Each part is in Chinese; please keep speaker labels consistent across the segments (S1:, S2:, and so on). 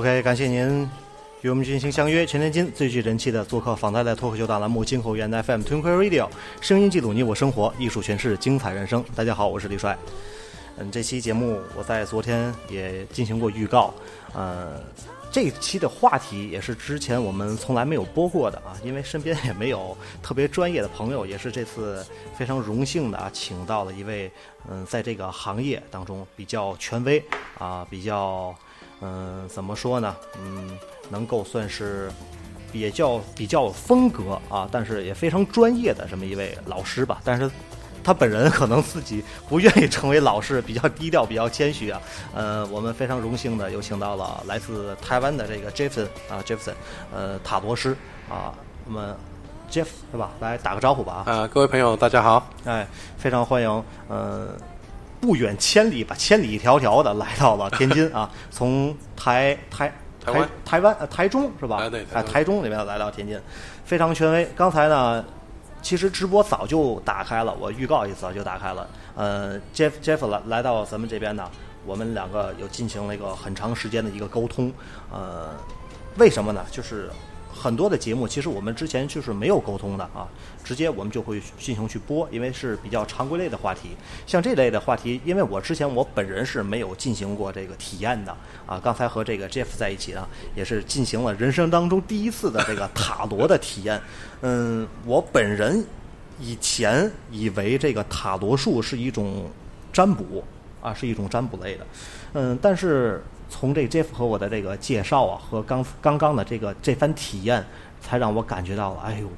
S1: OK，感谢您与我们进行相约。全天津最具人气的做客访谈类脱口秀大栏目《金口源 FM Twinkle Radio》，声音记录你我生活，艺术诠释精彩人生。大家好，我是李帅。嗯，这期节目我在昨天也进行过预告。呃，这期的话题也是之前我们从来没有播过的啊，因为身边也没有特别专业的朋友，也是这次非常荣幸的啊，请到了一位嗯，在这个行业当中比较权威啊，比较嗯，怎么说呢？嗯，能够算是比较比较有风格啊，但是也非常专业的这么一位老师吧。但是他本人可能自己不愿意成为老师，比较低调，比较谦虚啊。呃，我们非常荣幸的有请到了来自台湾的这个 Jefferson 啊，Jefferson，呃，塔罗师啊，我们 Jeff 是吧？来打个招呼吧啊。
S2: 啊，各位朋友，大家好。
S1: 哎，非常欢迎，呃，不远千里吧，千里迢迢的来到了天津啊，从台台
S2: 台湾
S1: 台湾呃台中是吧？
S2: 啊对台湾
S1: 哎台中那边来到天津，非常权威。刚才呢，其实直播早就打开了，我预告一次早就打开了。呃，Jeff Jeff 来来到咱们这边呢，我们两个有进行了一个很长时间的一个沟通，呃，为什么呢？就是很多的节目，其实我们之前就是没有沟通的啊，直接我们就会进行去播，因为是比较常规类的话题。像这类的话题，因为我之前我本人是没有进行过这个体验的啊。刚才和这个 Jeff 在一起呢，也是进行了人生当中第一次的这个塔罗的体验。嗯，我本人以前以为这个塔罗术是一种占卜啊，是一种占卜类的。嗯，但是从这 Jeff 和我的这个介绍啊，和刚刚刚的这个这番体验，才让我感觉到了，哎呦，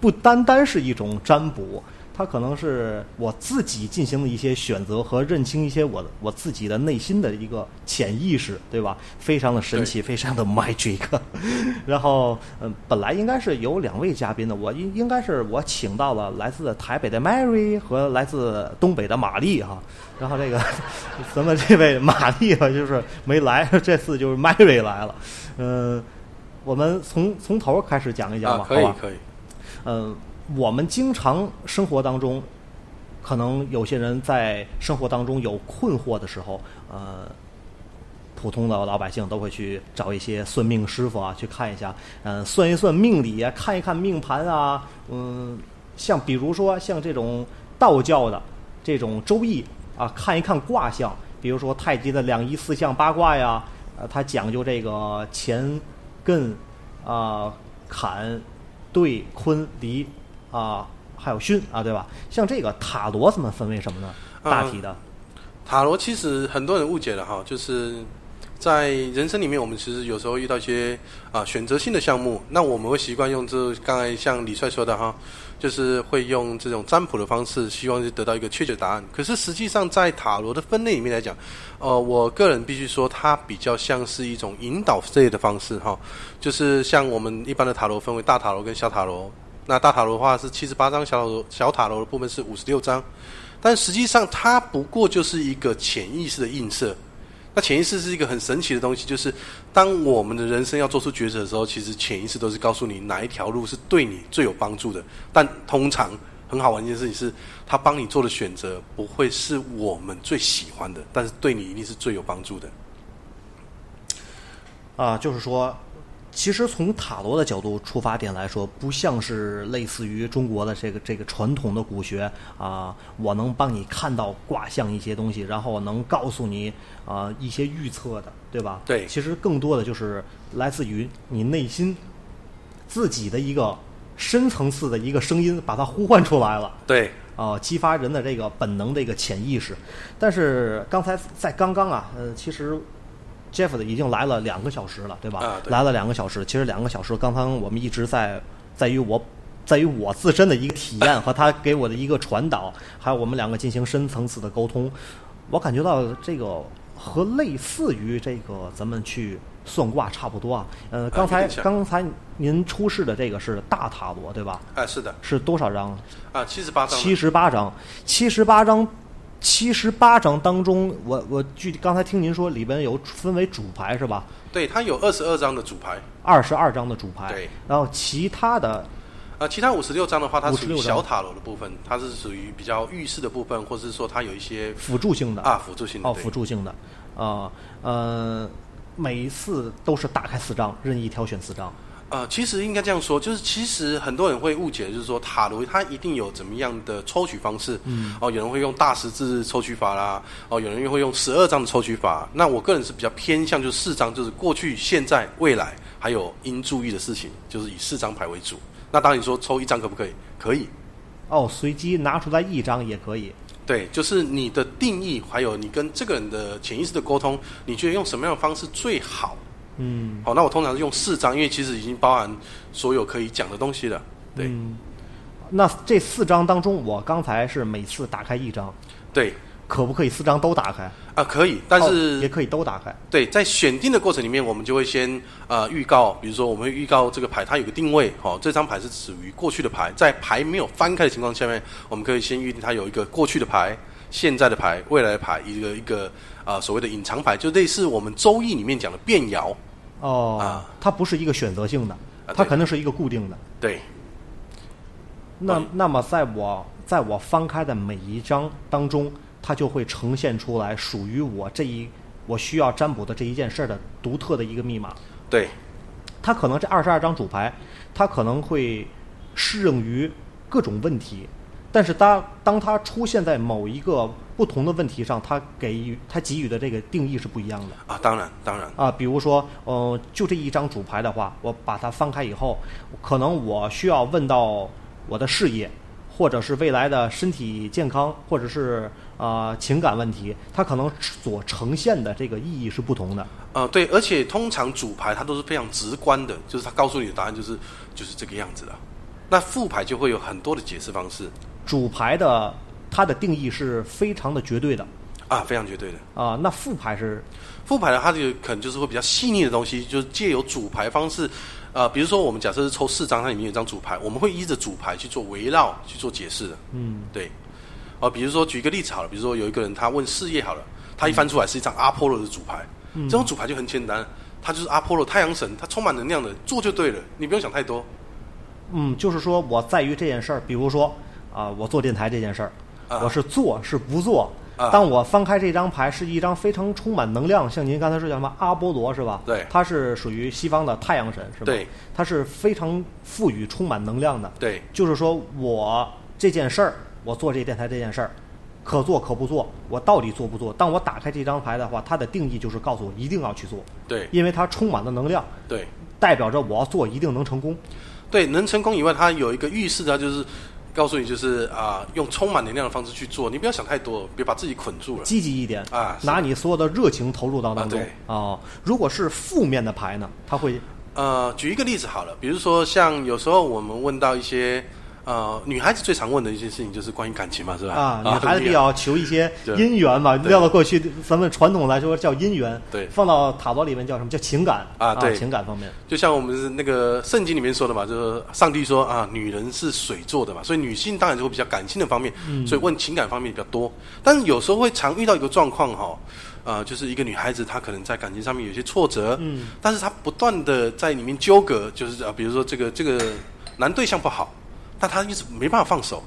S1: 不单单是一种占卜，它可能是我自己进行的一些选择和认清一些我我自己的内心的一个潜意识，对吧？非常的神奇，非常的 magic。然后，嗯，本来应该是有两位嘉宾的，我应应该是我请到了来自台北的 Mary 和来自东北的玛丽哈。然后这个 咱们这位玛丽吧，就是没来，这次就是 Mary 来了。嗯、我们从从头开始讲一讲吧，
S2: 啊，可以
S1: 好吧？
S2: 可以。
S1: 嗯，我们经常生活当中，可能有些人在生活当中有困惑的时候，呃，普通的老百姓都会去找一些算命师傅啊，去看一下，嗯、算一算命理啊，看一看命盘啊，嗯，像比如说像这种道教的这种周易啊，看一看卦象，比如说太极的两仪四象八卦呀，呃，它讲究这个乾、艮啊、坎、兑、坤、离。啊，还有巽啊，对吧？像这个塔罗怎么分为什么呢？大体的，
S2: 塔罗其实很多人误解了哈，就是在人生里面，我们其实有时候遇到一些啊选择性的项目，那我们会习惯用这刚才像李帅说的哈，就是会用这种占卜的方式，希望是得到一个确切答案。可是实际上在塔罗的分类里面来讲，呃，我个人必须说，它比较像是一种引导类的方式哈，就是像我们一般的塔罗分为大塔罗跟小塔罗。那大塔罗的话是七十八张，小塔罗小塔罗的部分是五十六张。但实际上它不过就是一个潜意识的映射。那潜意识是一个很神奇的东西，就是当我们的人生要做出抉择的时候，其实潜意识都是告诉你哪一条路是对你最有帮助的。但通常很好玩一件事情是，他帮你做的选择不会是我们最喜欢的，但是对你一定是最有帮助的。
S1: 啊，就是说，其实从塔罗的角度出发点来说，不像是类似于中国的这个这个传统的古学啊，我能帮你看到卦象一些东西，然后能告诉你啊一些预测的，对吧？
S2: 对
S1: 其实更多的就是来自于你内心自己的一个深层次的一个声音，把它呼唤出来了。
S2: 对，
S1: 啊，激发人的这个本能的一个潜意识。但是刚才在刚刚啊，呃，其实 Jeff 的已经来了两个小时了，对吧？
S2: 啊对
S1: 来了两个小时。其实两个小时，刚刚我们一直在在于我。在于我自身的一个体验和他给我的一个传导，还有我们两个进行深层次的沟通，我感觉到这个和类似于这个咱们去算卦差不多啊。呃，刚才刚才您出示的这个是大塔罗对吧？
S2: 哎，是的，
S1: 是多少张？
S2: 啊，七十八张，
S1: 七十八张，七十八张，七十八张当中，我我具体刚才听您说里边有分为主牌是吧？
S2: 对，它有二十二张的主牌，
S1: 二十二张的主牌，
S2: 对，
S1: 然后其他的
S2: 呃，其他五十六张的话，它属于小塔罗的部分，它是属于比较预示的部分，或者是说它有一些
S1: 辅助性的。
S2: 啊辅助性的
S1: 哦，辅助性的。啊呃，每一次都是打开四张，任意挑选四张。
S2: 呃，其实应该这样说，就是其实很多人会误解，就是说塔罗它一定有怎么样的抽取方式。嗯。哦，有人会用大十字抽取法啦，哦，有人又会用十二张的抽取法。那我个人是比较偏向就是四张，就是过去、现在、未来，还有应注意的事情，就是以四张牌为主。那当然你说抽一张可不可以？可以。
S1: 哦，随机拿出来一张也可以。
S2: 对，就是你的定义，还有你跟这个人的潜意识的沟通，你觉得用什么样的方式最好？
S1: 嗯，
S2: 好，那我通常是用四张，因为其实已经包含所有可以讲的东西了。对，
S1: 嗯那这四张当中，我刚才是每次打开一张，
S2: 对，
S1: 可不可以四张都打开？
S2: 啊，可以，但
S1: 哦
S2: 是、
S1: 也可以都打开。
S2: 对，在选定的过程里面，我们就会先呃预告，比如说我们会预告这个牌它有个定位，哦，这张牌是属于过去的牌，在牌没有翻开的情况下面，我们可以先预定它有一个过去的牌、现在的牌、未来的牌，一个一个啊、呃所谓的隐藏牌，就类似我们周易里面讲的变爻，
S1: 哦，
S2: 啊。
S1: 它不是一个选择性的，
S2: 啊
S1: 它肯定是一个固定的。
S2: 对，
S1: 那
S2: 嗯
S1: 那么在我在我翻开的每一张当中，它就会呈现出来属于我这一我需要占卜的这一件事儿的独特的一个密码。
S2: 对，
S1: 它可能这二十二张主牌，它可能会适用于各种问题，但是当当它出现在某一个不同的问题上，它给予它给予的这个定义是不一样的。
S2: 啊，当然当然，
S1: 啊，比如说，呃，就这一张主牌的话，我把它翻开以后，可能我需要问到我的事业，或者是未来的身体健康，或者是啊、呃情感问题，它可能所呈现的这个意义是不同的。
S2: 呃，对，而且通常主牌它都是非常直观的，就是它告诉你的答案就是就是这个样子的。那副牌就会有很多的解释方式
S1: 主牌的它的定义是非常的绝对的
S2: 啊，非常绝对的。
S1: 啊、那副牌是
S2: 副牌呢，它就可能就是会比较细腻的东西，就是借由主牌方式，呃，比如说我们假设是抽四张，它里面有一张主牌，我们会依着主牌去做围绕去做解释的。
S1: 嗯
S2: 对，哦、比如说举一个例子好了，比如说有一个人他问事业好了，他一翻出来是一张阿波罗的主牌，
S1: 嗯
S2: 这种主牌就很简单，它就是阿波罗太阳神，它充满能量的，做就对了，你不用想太多。
S1: 嗯，就是说我在于这件事儿，比如说啊、我做电台这件事儿，
S2: 啊
S1: 我是做是不做
S2: 啊
S1: 当我翻开这张牌，是一张非常充满能量，像您刚才说叫什么阿波罗是吧？
S2: 对
S1: 它是属于西方的太阳神是吧？
S2: 对，
S1: 它是非常赋予充满能量的。
S2: 对
S1: 就是说我这件事儿，我做这电台这件事儿，可做可不做，我到底做不做？当我打开这张牌的话，它的定义就是告诉我一定要去做，
S2: 对
S1: 因为它充满了能量，
S2: 对
S1: 代表着我要做一定能成功。
S2: 对，能成功以外，它有一个预示，的就是告诉你，就是啊、用充满能量的方式去做，你不要想太多，别把自己捆住了。
S1: 积极一点
S2: 啊
S1: 拿你所有的热情投入到当中
S2: 啊对
S1: 哦。如果是负面的牌呢，它会
S2: 呃，举一个例子好了，比如说像有时候我们问到一些呃女孩子最常问的一些事情，就是关于感情嘛，是吧？
S1: 啊，女孩子比较求一些姻缘嘛，
S2: 对。
S1: 撂到过去咱们传统来说叫姻缘，
S2: 对。
S1: 放到塔罗里面叫什么？叫情感。
S2: 啊对。
S1: 情感方面。
S2: 就像我们是那个圣经里面说的嘛，就是上帝说啊，女人是水做的嘛，所以女性当然就会比较感性的方面，
S1: 嗯。
S2: 所以问情感方面比较多。但是有时候会常遇到一个状况哈，呃，就是一个女孩子她可能在感情上面有些挫折，
S1: 嗯，
S2: 但是她不断的在里面纠葛，就是啊，比如说这个这个男对象不好，但他一直没办法放手。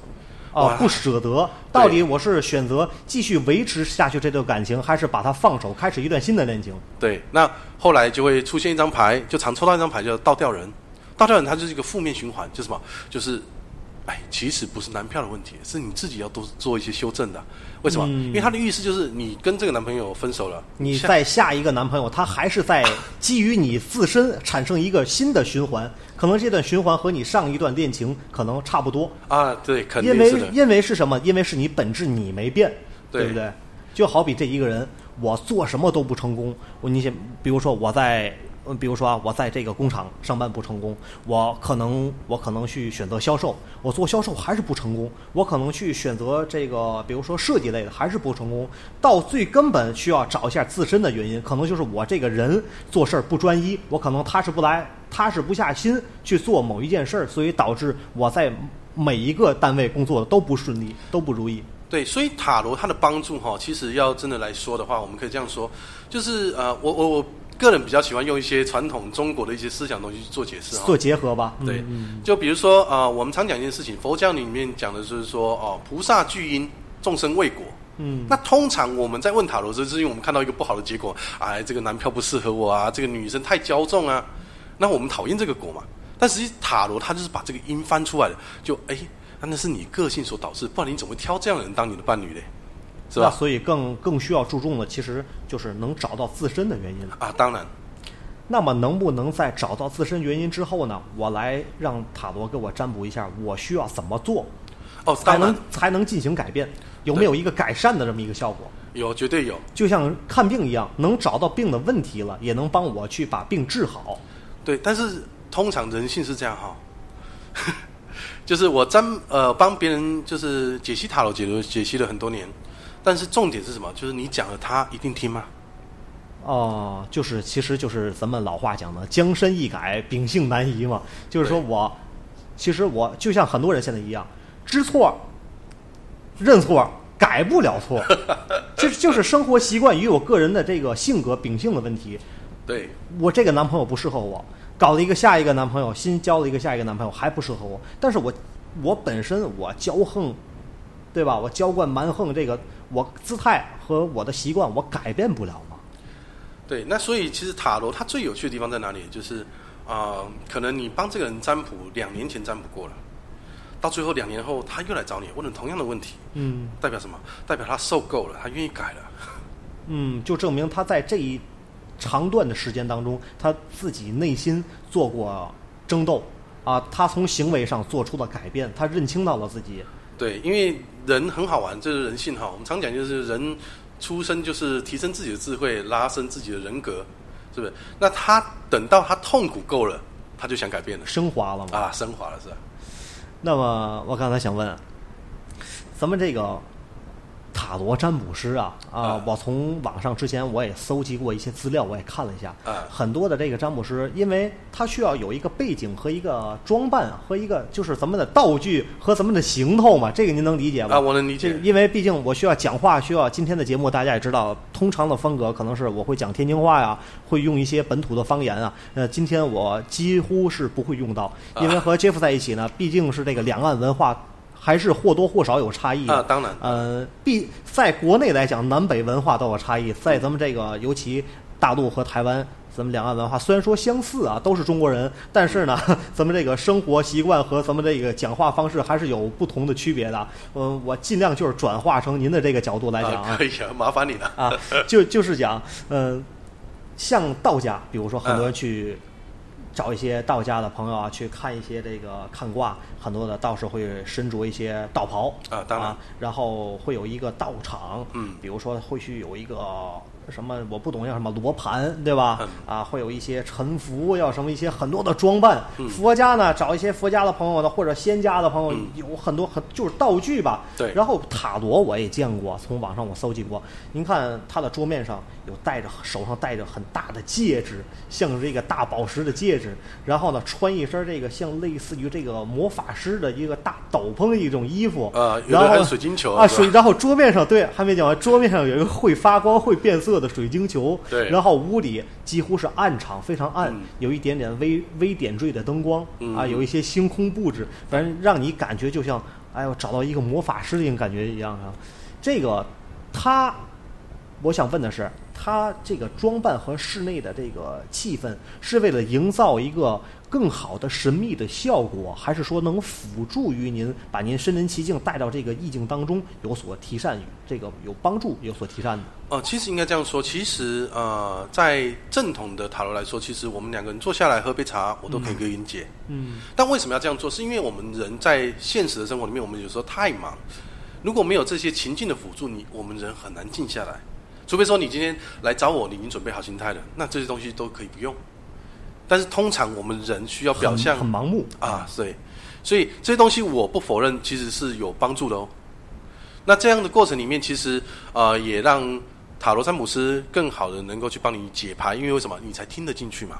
S2: 啊，
S1: 哦不舍得，到底我是选择继续维持下去这段感情，还是把它放手，开始一段新的恋情？
S2: 对，那后来就会出现一张牌，就常抽到一张牌叫倒吊人。倒吊人它就是一个负面循环，就是什么？就是，哎，其实不是男票的问题，是你自己要多做一些修正的。为什么？
S1: 嗯
S2: 因为他的意思就是你跟这个男朋友分手了，
S1: 你在下一个男朋友，他还是在基于你自身产生一个新的循环，可能这段循环和你上一段恋情可能差不多，
S2: 啊，对，肯定
S1: 因为因为是什么？因为是你本质你没变，
S2: 对
S1: 不对？就好比这一个人，我做什么都不成功，我你想，比如说我在。嗯，比如说啊，我在这个工厂上班不成功，我可能我可能去选择销售，我做销售还是不成功，我可能去选择这个，比如说设计类的还是不成功，到最根本需要找一下自身的原因，可能就是我这个人做事儿不专一，我可能踏实不来，踏实不下心去做某一件事儿，所以导致我在每一个单位工作的都不顺利，都不如意。
S2: 对，所以塔罗它的帮助哈，其实要真的来说的话，我们可以这样说，就是呃，我我我个人比较喜欢用一些传统中国的一些思想东西去做解释哈。
S1: 做结合吧，
S2: 对
S1: 嗯，
S2: 就比如说呃，我们常讲一件事情，佛教里面讲的就是说哦，菩萨聚因，众生为果。
S1: 嗯，
S2: 那通常我们在问塔罗时，是因为我们看到一个不好的结果，哎，这个男票不适合我啊，这个女生太骄纵啊，那我们讨厌这个果嘛。但实际塔罗它就是把这个因翻出来的，就哎，那那是你个性所导致，不然你怎么会挑这样的人当你的伴侣嘞？是吧？
S1: 那所以更更需要注重的，其实就是能找到自身的原因。
S2: 啊，当然，
S1: 那么能不能在找到自身原因之后呢，我来让塔罗给我占卜一下，我需要怎么做
S2: 哦，
S1: 才能才能进行改变？有没有一个改善的这么一个效果？
S2: 有，绝对有。
S1: 就像看病一样，能找到病的问题了，也能帮我去把病治好。
S2: 对，但是通常人性是这样哈，就是我占呃帮别人就是解析塔罗解读解析了很多年，但是重点是什么？就是你讲了他一定听吗？
S1: 哦，就是其实就是咱们老话讲的“江山易改，秉性难移”嘛。就是说我，其实我就像很多人现在一样，知错、认错，改不了错，这就是生活习惯与我个人的这个性格秉性的问题。
S2: 对，
S1: 我这个男朋友不适合我，搞了一个下一个男朋友，新交了一个下一个男朋友还不适合我，但是我我本身我骄横，对吧？我娇惯蛮横，这个我姿态和我的习惯我改变不了嘛。
S2: 对，那所以其实塔罗它最有趣的地方在哪里？就是啊、呃可能你帮这个人占卜两年前占卜过了，到最后两年后他又来找你问了同样的问题，
S1: 嗯
S2: 代表什么？代表他受够了，他愿意改了。
S1: 嗯，就证明他在这一长段的时间当中，他自己内心做过争斗啊，他从行为上做出了改变，他认清到了自己。
S2: 对，因为人很好玩，这是人性哈。我们常讲就是人出生就是提升自己的智慧，拉伸自己的人格，是不是？那他等到他痛苦够了，他就想改变了
S1: 升华了嘛？
S2: 啊，升华了是吧？
S1: 那么我刚才想问，咱们这个塔罗占卜师啊啊
S2: 啊，
S1: 我从网上之前我也搜集过一些资料，我也看了一下，
S2: 啊
S1: 很多的这个占卜师，因为他需要有一个背景和一个装扮和一个就是咱们的道具和咱们的行头嘛，这个您能理解吗？
S2: 啊，我能理
S1: 这
S2: 解。
S1: 因为毕竟我需要讲话，需要今天的节目大家也知道，通常的风格可能是我会讲天津话呀，会用一些本土的方言啊。呃，今天我几乎是不会用到，因为和 Jeff 在一起呢，毕竟是这个两岸文化还是或多或少有差异的。
S2: 啊，当然，
S1: 呃，必在国内来讲，南北文化都有差异。在咱们这个，尤其大陆和台湾，咱们两岸文化虽然说相似啊，都是中国人，但是呢，咱们这个生活习惯和咱们这个讲话方式还是有不同的区别的。嗯，我尽量就是转化成您的这个角度来讲
S2: 啊，可以啊，麻烦你了。
S1: 啊，就就是讲，嗯、像道家，比如说很多人去找一些道家的朋友啊，去看一些这个看卦，很多的道士会身着一些道袍
S2: 啊当然
S1: 然后会有一个道场，
S2: 嗯
S1: 比如说会去有一个。什么我不懂叫什么罗盘对吧？
S2: 嗯
S1: 啊，会有一些沉浮，要什么一些很多的装扮。
S2: 嗯
S1: 佛家呢，找一些佛家的朋友呢，或者仙家的朋友，
S2: 嗯
S1: 有很多很就是道具吧。
S2: 对
S1: 然后塔罗我也见过，从网上我搜集过。您看他的桌面上有戴着手上戴着很大的戒指，像是这个大宝石的戒指。然后呢，穿一身这个像类似于这个魔法师的一个大斗篷的一种衣服。
S2: 啊
S1: 然后
S2: 还有水晶球
S1: 啊，水。然后桌面上对还没讲完，桌面上有一个会发光、会变色的水晶球。
S2: 对
S1: 然后屋里几乎是暗场，非常暗，
S2: 嗯
S1: 有一点点微微点缀的灯光、
S2: 嗯
S1: 啊，有一些星空布置，反正让你感觉就像哎呦找到一个魔法师的一种感觉一样啊。这个他，我想问的是，他这个装扮和室内的这个气氛是为了营造一个更好的神秘的效果，还是说能辅助于您把您身临其境带到这个意境当中有所提善，这个有帮助有所提善的？
S2: 哦，其实应该这样说，其实呃，在正统的塔罗来说，其实我们两个人坐下来喝杯茶，我都可以给云解。
S1: 嗯
S2: 但为什么要这样做？是因为我们人在现实的生活里面，我们有时候太忙，如果没有这些情境的辅助，你我们人很难静下来。除非说你今天来找我，你已经准备好心态了，那这些东西都可以不用。但是通常我们人需要表
S1: 很
S2: 象
S1: 很盲目
S2: 啊，对，所以这些东西我不否认，其实是有帮助的哦。那这样的过程里面，其实呃也让塔罗占卜师更好的能够去帮你解牌，因为为什么你才听得进去嘛？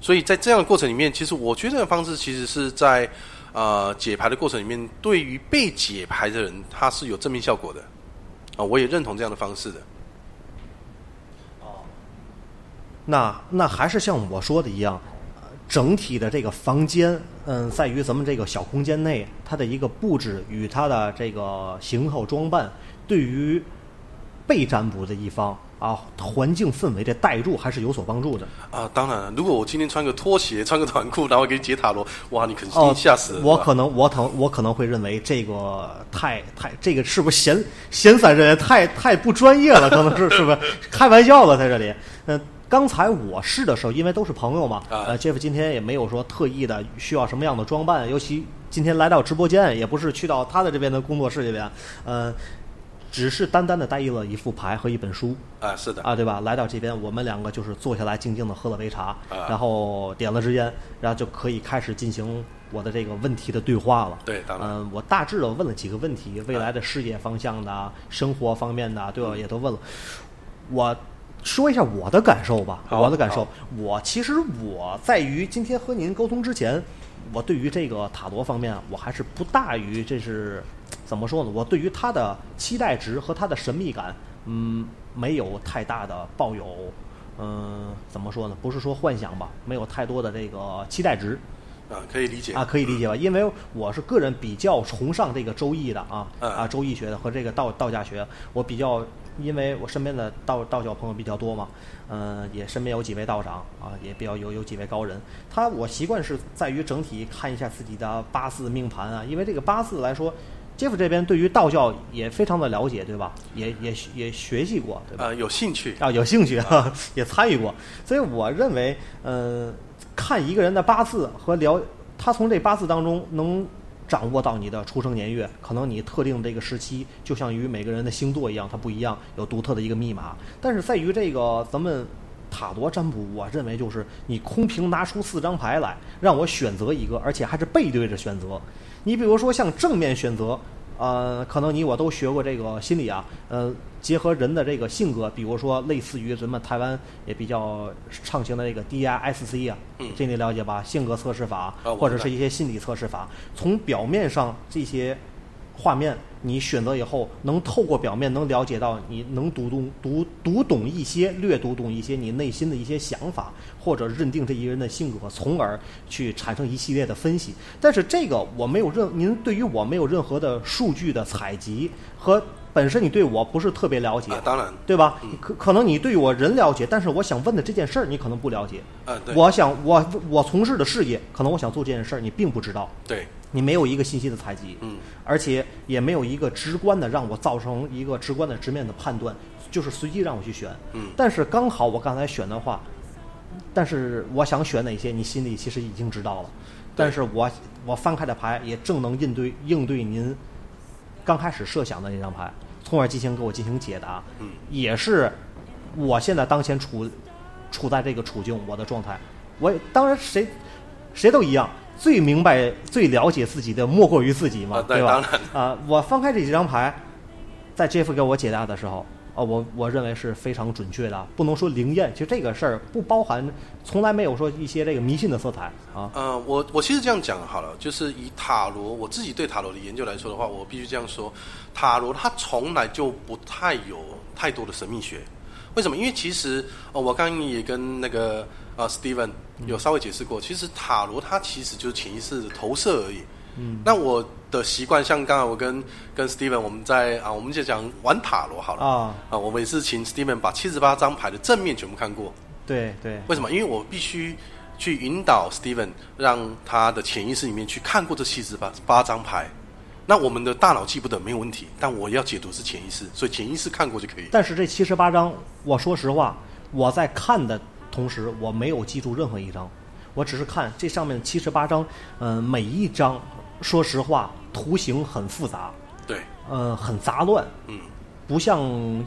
S2: 所以在这样的过程里面，其实我觉得这个方式其实是在呃解牌的过程里面，对于被解牌的人，他是有正面效果的啊、我也认同这样的方式的。
S1: 那那还是像我说的一样，呃整体的这个房间，嗯，在于咱们这个小空间内，它的一个布置与它的这个型号装扮，对于被占卜的一方啊，环境氛围的带入还是有所帮助的。
S2: 啊，当然了，如果我今天穿个拖鞋、穿个短裤，然后给你解塔罗，哇，你肯
S1: 哦
S2: 定吓死
S1: 我可能我可能我可能会认为这个太太这个是不是闲闲散人员太太不专业了？可能是是不是开玩笑了在这里？嗯、刚才我试的时候，因为都是朋友嘛，
S2: 啊
S1: 呃，Jeff 今天也没有说特意的需要什么样的装扮，尤其今天来到直播间，也不是去到他的这边的工作室这边，呃，只是单单的带了一副牌和一本书，
S2: 啊，是的，
S1: 啊，对吧？来到这边，我们两个就是坐下来，静静的喝了杯茶，
S2: 啊
S1: 然后点了支烟，然后就可以开始进行我的这个问题的对话了。
S2: 对当然
S1: 嗯、我大致的问了几个问题，未来的事业方向的啊、生活方面的啊，对吧？也都问了。我说一下我的感受吧，我的感受。我其实我在于今天和您沟通之前，我对于这个塔罗方面，我还是不大于这是怎么说呢？我对于它的期待值和它的神秘感，嗯，没有太大的抱有，嗯、怎么说呢？不是说幻想吧，没有太多的这个期待值。
S2: 啊，可以理解
S1: 啊，可以理解吧？因为我是个人比较崇尚这个周易的啊
S2: 嗯
S1: 啊，周易学的和这个道道家学，我比较，因为我身边的道道教朋友比较多嘛，嗯、也身边有几位道长啊，也比较有有几位高人。他我习惯是在于整体看一下自己的八字命盘啊，因为这个八字来说。杰夫这边对于道教也非常的了解，对吧？也也也学习过，对吧？
S2: 啊，有兴趣
S1: 啊，有兴趣啊，也参与过，所以我认为，呃，看一个人的八字和了，他从这八字当中能掌握到你的出生年月，可能你特定这个时期，就像于每个人的星座一样，它不一样，有独特的一个密码。但是在于这个咱们塔罗占卜，我认为就是你空瓶拿出四张牌来，让我选择一个，而且还是背对着选择。你比如说像正面选择，呃，可能你我都学过这个心理啊，呃，结合人的这个性格，比如说类似于咱们台湾也比较畅行的这个 DISC 啊，
S2: 嗯。
S1: 这你了解吧？性格测试法，或者是一些心理测试法，从表面上这些画面，你选择以后能透过表面能了解到，你能读懂读读懂一些，略读懂一些你内心的一些想法，或者认定这一个人的性格，从而去产生一系列的分析。但是这个我没有任您对于我没有任何的数据的采集和本身你对我不是特别了解，
S2: 啊，当然，
S1: 对吧？可可能你对我人了解，但是我想问的这件事儿你可能不了解。
S2: 啊，对，
S1: 我想我我从事的事业，可能我想做这件事儿，你并不知道，
S2: 对，
S1: 你没有一个信息的采集，
S2: 嗯，
S1: 而且也没有一个直观的让我造成一个直观的直面的判断，就是随机让我去选。
S2: 嗯
S1: 但是刚好我刚才选的话，但是我想选哪些，你心里其实已经知道了。但是我我翻开的牌也正能应对应对您刚开始设想的那张牌，从而进行给我进行解答。
S2: 嗯，
S1: 也是我现在当前处处在这个处境，我的状态，我当然谁谁都一样，最明白、最了解自己的莫过于自己嘛，
S2: 啊对
S1: 吧
S2: 当然？
S1: 啊、我翻开这几张牌，在 Jeff 给我解答的时候，啊、我我认为是非常准确的，不能说灵验，其实这个事儿不包含，从来没有说一些这个迷信的色彩啊。
S2: 呃，我我其实这样讲好了，就是以塔罗我自己对塔罗的研究来说的话，我必须这样说，塔罗它从来就不太有太多的神秘学。为什么？因为其实呃，我刚刚也跟那个呃 Steven 有稍微解释过，其实塔罗它其实就是潜意识的投射而已。嗯，那我的习惯，像刚才我跟跟 Steven 我们在啊，我们就讲玩塔罗好了
S1: 啊
S2: 啊，我们也是请 Steven 把七十八张牌的正面全部看过。
S1: 对对，
S2: 为什么？因为我必须去引导 Steven，让他的潜意识里面去看过这七十八八张牌。那我们的大脑记不得没有问题，但我要解读是潜意识，所以潜意识看过就可以。
S1: 但是这七十八张，我说实话，我在看的同时，我没有记住任何一张，我只是看这上面七十八张，嗯、每一张，说实话，图形很复杂，
S2: 对，
S1: 呃，很杂乱，
S2: 嗯，
S1: 不像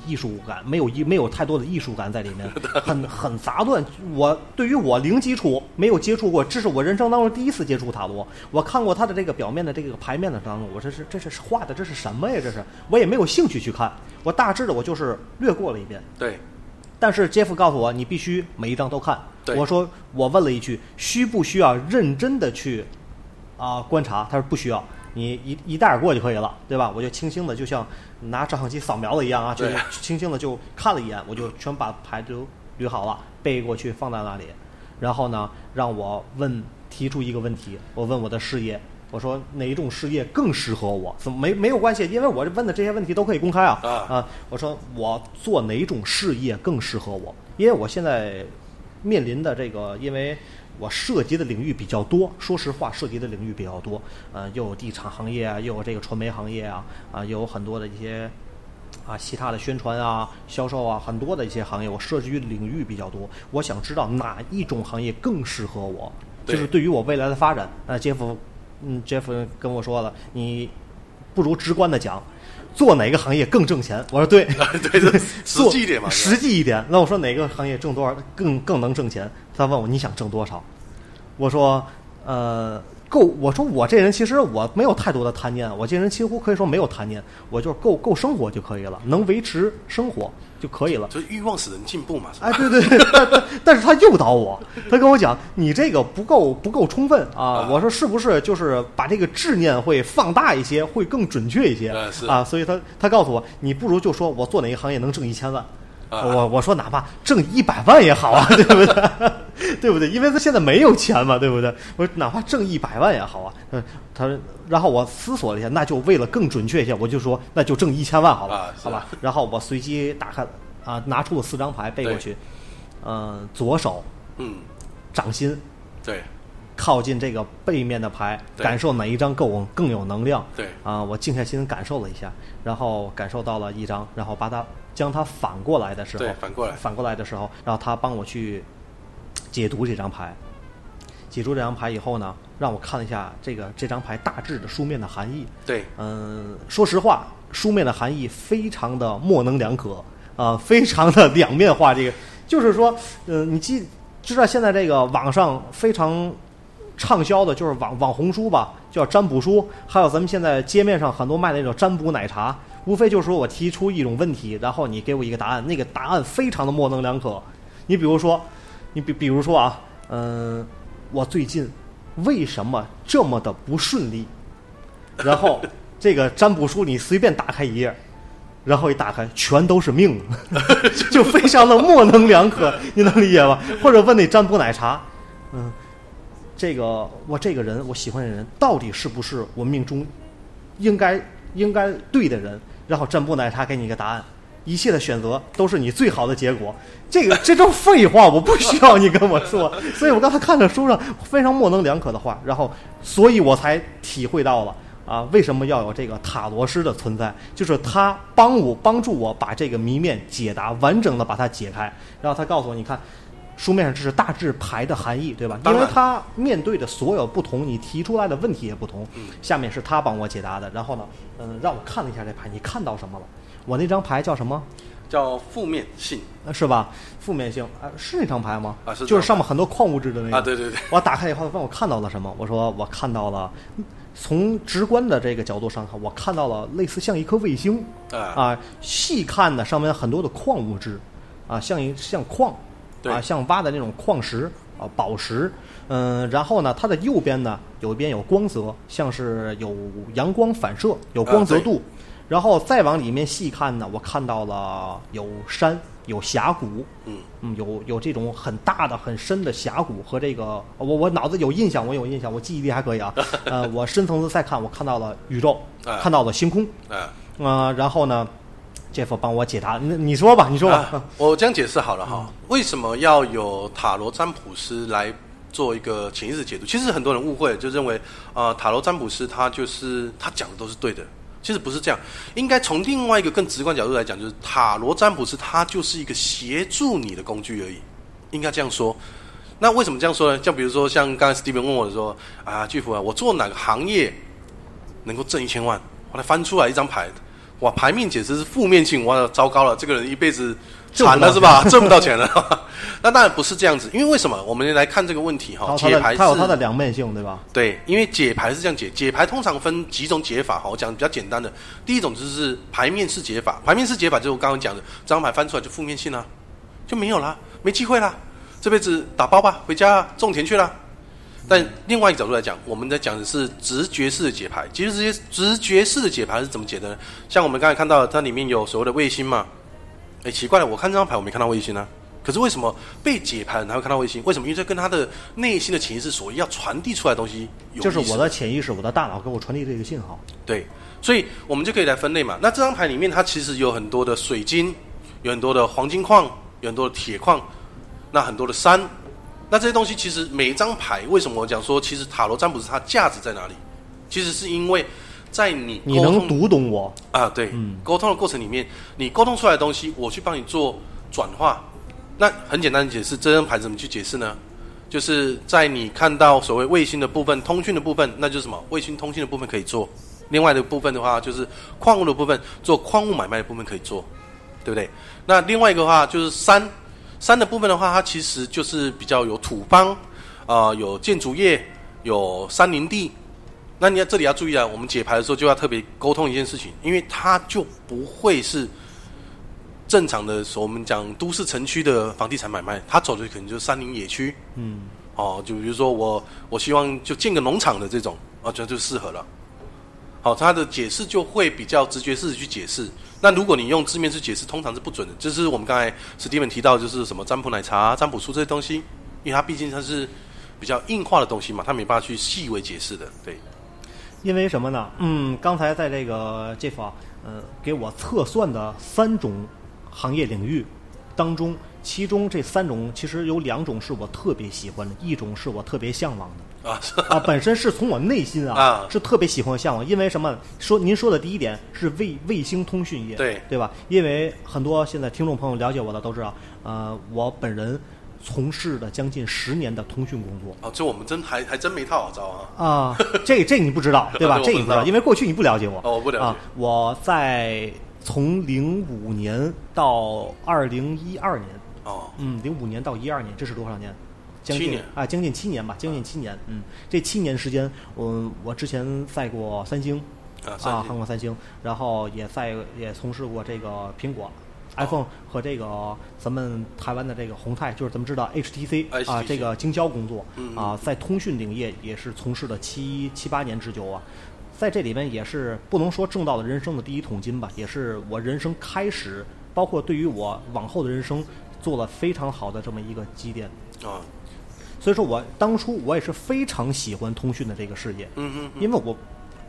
S1: 艺术感，没有一没有太多的艺术感在里面，很很杂乱。我对于我零基础没有接触过，这是我人生当中第一次接触塔罗。我看过它的这个表面的这个牌面的当中，我这是这是画的这是什么呀？这是我也没有兴趣去看，我大致的我就是略过了一遍。
S2: 对，
S1: 但是杰夫告诉我，你必须每一张都看。我说我问了一句，需不需要认真的去啊、观察？他说不需要，你一一带而过就可以了，对吧？我就轻轻的，就像拿照相机扫描了一样啊，就轻轻的就看了一眼，我就全把牌都捋好了，背过去放在那里。然后呢，让我问提出一个问题，我问我的事业。我说哪一种事业更适合我？怎么没没有关系？因为我问的这些问题都可以公开啊
S2: 啊
S1: 我说我做哪种事业更适合我？因为我现在面临的这个，因为我涉及的领域比较多，说实话，涉及的领域比较多。呃，又有地产行业啊，又有这个传媒行业啊，啊，又有很多的一些啊其他的宣传啊、销售啊，很多的一些行业，我涉及的领域比较多。我想知道哪一种行业更适合我，就是对于我未来的发展。那杰夫，嗯，杰夫跟我说了，你不如直观的讲。做哪个行业更挣钱？我说对，
S2: 对，对 实际一点嘛，
S1: 实际一点。那我说哪个行业挣多少更更能挣钱？他问我你想挣多少？我说呃够。我说我这人其实我没有太多的贪念，我这人几乎可以说没有贪念，我就是够够生活就可以了，能维持生活就可以了。
S2: 就是欲望使人进步嘛。
S1: 哎，对对，对 但是他诱导我，他跟我讲你这个不够不够充分啊。
S2: 啊
S1: 我说是不是就是把这个执念会放大一些，会更准确一些啊？所以他他告诉我，你不如就说我做哪个行业能挣一千万。
S2: 啊
S1: 我我说哪怕挣一百万也好啊，对不对？对不对？因为他现在没有钱嘛，对不对？我说哪怕挣一百万也好啊。嗯，他然后我思索了一下，那就为了更准确一些，我就说那就挣一千万好了，
S2: 啊
S1: 好吧。然后我随机打开啊，拿出了四张牌背过去，嗯、左手
S2: 嗯，
S1: 掌心
S2: 对
S1: 靠近这个背面的牌，感受哪一张更更有能量。
S2: 对
S1: 啊，我静下心感受了一下，然后感受到了一张，然后把它将它反过来的时候，
S2: 对反过来
S1: 反过来的时候，然后他帮我去解读这张牌。解读这张牌以后呢，让我看了一下这个这张牌大致的书面的含义。
S2: 对
S1: 嗯，说实话，书面的含义非常的模棱两可啊、非常的两面化。这个就是说，嗯、你记知道现在这个网上非常畅销的就是网网红书吧，叫占卜书，还有咱们现在街面上很多卖那种占卜奶茶，无非就是说我提出一种问题，然后你给我一个答案，那个答案非常的模棱两可。你比如说，你比比如说啊，嗯、我最近为什么这么的不顺利？然后 这个占卜书你随便打开一页，然后一打开全都是命，就非常的模棱两可，你能理解吧？或者问那占卜奶茶，嗯，这个我这个人我喜欢的人到底是不是我命中应该应该对的人？然后占卜奶茶给你一个答案，一切的选择都是你最好的结果。这个 这都废话，我不需要你跟我说。所以我刚才看着书上非常模棱两可的话，然后所以我才体会到了。啊，为什么要有这个塔罗师的存在？就是他帮我帮助我把这个谜面解答完整的把它解开，然后他告诉我，你看书面上这是大致牌的含义，对吧？因为他面对的所有不同，你提出来的问题也不同。
S2: 嗯
S1: 下面是他帮我解答的，然后呢，嗯，让我看了一下这牌，你看到什么了？我那张牌叫什么？
S2: 叫负面性
S1: 呃是吧？负面性啊，是那张牌吗？
S2: 啊是
S1: 就是上面很多矿物质的那个
S2: 啊，对对对，
S1: 我打开以后问我看到了什么？我说我看到了，从直观的这个角度上看，我看到了类似像一颗卫星
S2: 啊，
S1: 啊。细看呢，上面很多的矿物质啊，像一像矿
S2: 对
S1: 啊，像挖的那种矿石啊，宝石。嗯，然后呢，它的右边呢，有一边有光泽，像是有阳光反射，有光泽度。然后再往里面细看呢，我看到了有山，有峡谷，
S2: 嗯，
S1: 嗯，有有这种很大的、很深的峡谷和这个，我我脑子有印象，我有印象，我记忆力还可以啊。呃，我深层次再看，我看到了宇宙，
S2: 啊
S1: 看到了星空，
S2: 啊。
S1: 呃，然后呢，Jeff 帮我解答，你你说吧，你说吧。
S2: 我这样解释好了哈，为什么要有塔罗占卜师来做一个潜意识解读？其实很多人误会，就认为呃塔罗占卜师他就是他讲的都是对的，其实不是这样。应该从另外一个更直观角度来讲，就是塔罗占卜师他就是一个协助你的工具而已，应该这样说。那为什么这样说呢？像比如说，像刚才 Steven 问我的说啊，巨福啊，我做哪个行业能够挣一千万？后来翻出来一张牌，哇，牌面简直是负面性，哇，糟糕了，这个人一辈子惨了是吧？挣不到钱了。那当然不是这样子，因为为什么？我们来看这个问题哈，解牌是
S1: 它有它的两面性，对吧？
S2: 对，因为解牌是这样解，解牌通常分几种解法哈，我讲比较简单的。第一种就是牌面式解法，牌面式解法就是我刚刚讲的，这张牌翻出来就负面性啦，就没有啦，没机会啦，这辈子打包吧，回家种田去啦。但另外一个角度来讲，我们在讲的是直觉式的解牌。其实这些直觉式的解牌是怎么解的呢？像我们刚才看到，它里面有所谓的卫星嘛。哎，奇怪了，我看这张牌我没看到卫星啊。可是为什么被解牌的人他会看到卫星？为什么？因为这跟他的内心的潜意识所要传递出来的东西有
S1: 就是我的潜意识，我的大脑给我传递这个信号。
S2: 对，所以我们就可以来分类嘛。那这张牌里面，它其实有很多的水晶，有很多的黄金矿，有很多的铁矿，那很多的山。那这些东西其实每一张牌，为什么我讲说，其实塔罗占卜是它价值在哪里？其实是因为在你
S1: 你能读懂我，
S2: 啊，对，沟通的过程里面，你沟通出来的东西，我去帮你做转化。那很简单的解释，这张牌怎么去解释呢？就是在你看到所谓卫星的部分、通讯的部分，那就是什么？卫星通讯的部分可以做。另外的部分的话，就是矿物的部分，做矿物买卖的部分可以做，对不对？那另外一个话就是山，山的部分的话，它其实就是比较有土方，啊、有建筑业，有山林地，那你要这里要注意啊，我们解牌的时候就要特别沟通一件事情，因为它就不会是正常的我们讲都市城区的房地产买卖，它走的可能就是山林野区，
S1: 嗯，
S2: 哦，就比如说我我希望就建个农场的这种，啊，这样就适合了。好，它的解释就会比较直觉式的去解释。那如果你用字面去解释，通常是不准的。这是我们刚才史蒂文提到，就是什么占卜奶茶、占卜书这些东西，因为它毕竟它是比较硬化的东西嘛，它没办法去细微解释的。对，
S1: 因为什么呢？嗯，刚才在这个 Jeff 啊，呃，给我测算的三种行业领域当中，其中这三种其实有两种是我特别喜欢的，一种是我特别向往的。
S2: 啊，是
S1: 啊，本身是从我内心啊，
S2: 啊
S1: 是特别喜欢向往。因为什么？说您说的第一点是卫卫星通讯业，
S2: 对
S1: 对吧？因为很多现在听众朋友了解我的都知道，呃，我本人从事了将近十年的通讯工作。
S2: 哦，这我们真还还真没套好招啊。
S1: 啊，这这你不知道 对吧？这你不知道，因为过去你不了解我。
S2: 哦我不了解
S1: 啊，我在从零五年到二零一二年，
S2: 哦，
S1: 嗯，零五年到一二年，这是多少年？将近
S2: 七年
S1: 啊，将近七年吧，将近七年。嗯，这七年时间，我我之前在过三星
S2: 啊，
S1: 韩国三星，然后也在也从事过这个苹果。iPhone 和这个咱们台湾的这个宏泰，就是咱们知道 HTC 啊这个经销工作
S2: 嗯
S1: 啊，在通讯领域也是从事了七七八年之久啊。在这里边也是不能说挣到了人生的第一桶金吧，也是我人生开始，包括对于我往后的人生做了非常好的这么一个积淀。
S2: 啊，
S1: 所以说我当初我也是非常喜欢通讯的这个事业，
S2: 嗯嗯，
S1: 因为我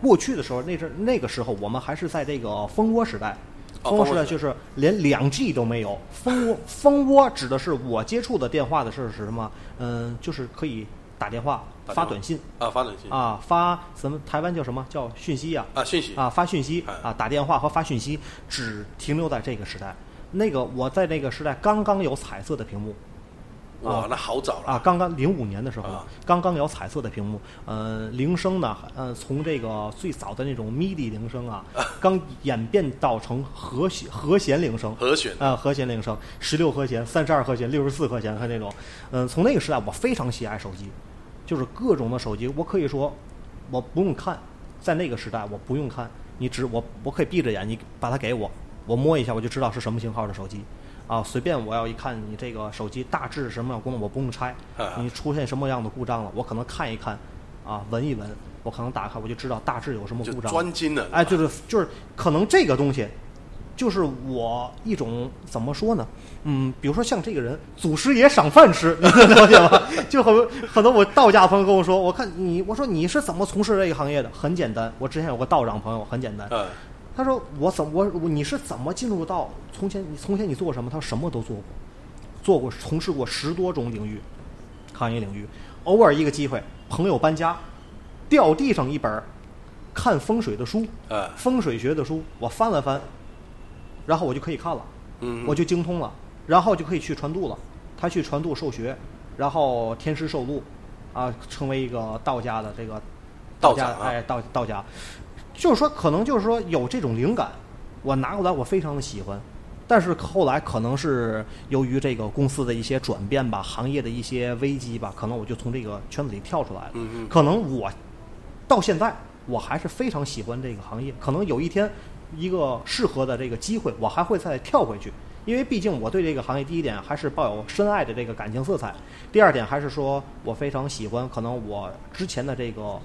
S1: 过去的时候，那阵那个时候我们还是在这个蜂窝时代。
S2: 哦
S1: 蜂窝时代就是连两 G 都没有，蜂窝蜂窝指的是我接触的电话的是是什么？嗯，就是可以打电话、发短信。
S2: 啊，发短信。
S1: 啊，发什么？台湾叫什么？叫讯息呀、
S2: 啊，讯息。
S1: 啊，发讯息。
S2: 哎。
S1: 啊，打电话和发讯息只停留在这个时代。那个我在那个时代刚刚有彩色的屏幕，
S2: 哇，那好早了
S1: 啊，刚刚零五年的时候
S2: 啊，
S1: 刚刚有彩色的屏幕，呃，铃声呢，呃，从这个最早的那种 MIDI 铃声啊，刚演变到成和弦和弦铃声，
S2: 和弦
S1: 啊，和弦铃声，十六和弦、三十二和弦、六十四和弦和那种，嗯、从那个时代我非常喜爱手机，就是各种的手机，我可以说我不用看，在那个时代我不用看，你只我我可以闭着眼，你把它给我，我摸一下我就知道是什么型号的手机。啊，随便我要一看你这个手机大致什么样功能，我不用拆
S2: 啊。
S1: 你出现什么样的故障了，我可能看一看，啊，闻一闻，我可能打开我就知道大致有什么故障。
S2: 专精的，
S1: 哎，就是就是，可能这个东西，就是我一种怎么说呢？嗯，比如说像这个人，祖师爷赏饭吃，你能了解吗？就很很多我道家朋友跟我说，我看你，我说你是怎么从事这个行业的？很简单，我之前有个道长朋友，很简单，
S2: 嗯，
S1: 他说我怎么我我你是怎么进入到从前你从前你做什么？他说什么都做过，做过从事过十多种领域，行业领域。偶尔一个机会，朋友搬家，掉地上一本看风水的书，
S2: 呃，
S1: 风水学的书，我翻了翻，然后我就可以看了，
S2: 嗯，
S1: 我就精通了，然后就可以去传渡了。他去传渡受学，然后天师受禄，啊，成为一个道家的这个家，
S2: 道长啊
S1: 哎，道道家，就是说可能就是说有这种灵感，我拿过来我非常的喜欢，但是后来可能是由于这个公司的一些转变吧，行业的一些危机吧，可能我就从这个圈子里跳出来了。
S2: 嗯嗯
S1: 可能我到现在我还是非常喜欢这个行业，可能有一天一个适合的这个机会，我还会再跳回去。因为毕竟我对这个行业，第一点还是抱有深爱的这个感情色彩，第二点还是说我非常喜欢，可能我之前的这个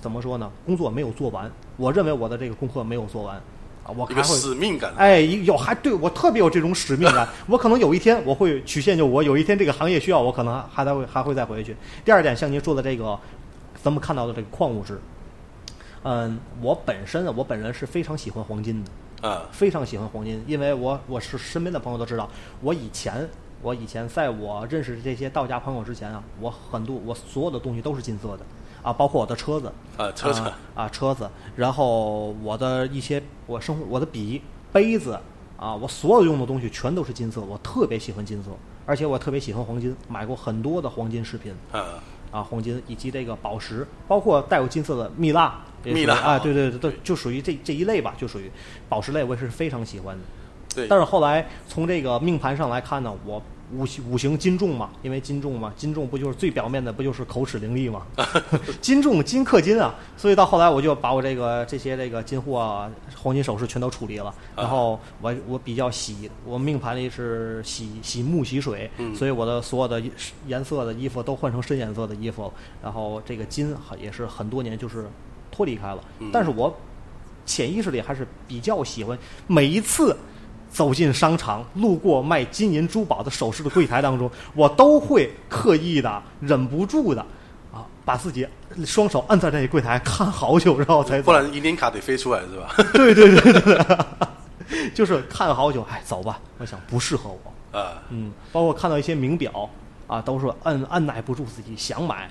S1: 怎么说呢？工作没有做完，我认为我的这个功课没有做完啊，我还会
S2: 使命感，
S1: 哎，有还对我特别有这种使命感。我可能有一天我会曲线救我，有一天这个行业需要我，可能还还会还会再回去。第二点，像您说的这个，咱们看到的这个矿物质，嗯，我本身啊，我本人是非常喜欢黄金的。
S2: 啊，
S1: 非常喜欢黄金，因为我我是身边的朋友都知道，我以前我以前在我认识这些道家朋友之前啊，我很多我所有的东西都是金色的啊，包括我的车子。
S2: 啊车子
S1: 啊啊车子，然后我的一些我生活我的笔杯子啊，我所有用的东西全都是金色，我特别喜欢金色，而且我特别喜欢黄金，买过很多的黄金饰品。
S2: 啊，
S1: 啊，黄金以及这个宝石，包括带有金色的蜜蜡，
S2: 蜜蜡
S1: 啊，对对对对，就属于这这一类吧，就属于宝石类，我也是非常喜欢的。
S2: 对，
S1: 但是后来从这个命盘上来看呢，我五行五行金重嘛，因为金重嘛，金重不就是最表面的不就是口齿伶俐嘛？金重金克金啊，所以到后来我就把我这个这些这个金货、啊、黄金首饰全都处理了。然后我我比较喜，我命盘里是喜喜木喜水，
S2: 嗯
S1: 所以我的所有的颜色的衣服都换成深颜色的衣服。然后这个金也是很多年就是脱离开了，
S2: 嗯
S1: 但是我潜意识里还是比较喜欢每一次走进商场，路过卖金银珠宝的首饰的柜台当中，我都会刻意的、忍不住的啊，把自己双手按在这柜台看好久，然后才走
S2: 不然银联卡得飞出来是吧？
S1: 对对对对对，就是看好久，哎，走吧，我想不适合我，
S2: 啊，
S1: 嗯，包括看到一些名表啊，都是按按耐不住自己想买，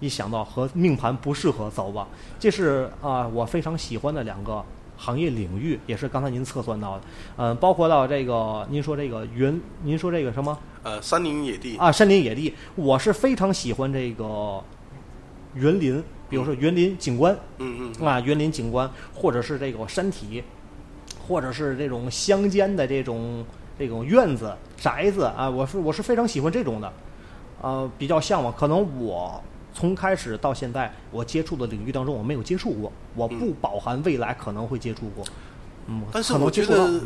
S1: 一想到和命盘不适合，走吧。这是啊、我非常喜欢的两个行业领域，也是刚才您测算到的，嗯、包括到这个您说这个云，您说这个什么？
S2: 呃，山林野地，
S1: 啊，山林野地，我是非常喜欢这个园林，比如说园林景观，
S2: 嗯嗯，
S1: 啊，园林景观，或者是这个山体，或者是这种乡间的这种这种院子、宅子啊，我是我是非常喜欢这种的，呃，比较向往。可能我从开始到现在，我接触的领域当中，我没有接触过，我不饱含未来可能会接触过。嗯，
S2: 但是
S1: 可能
S2: 我觉得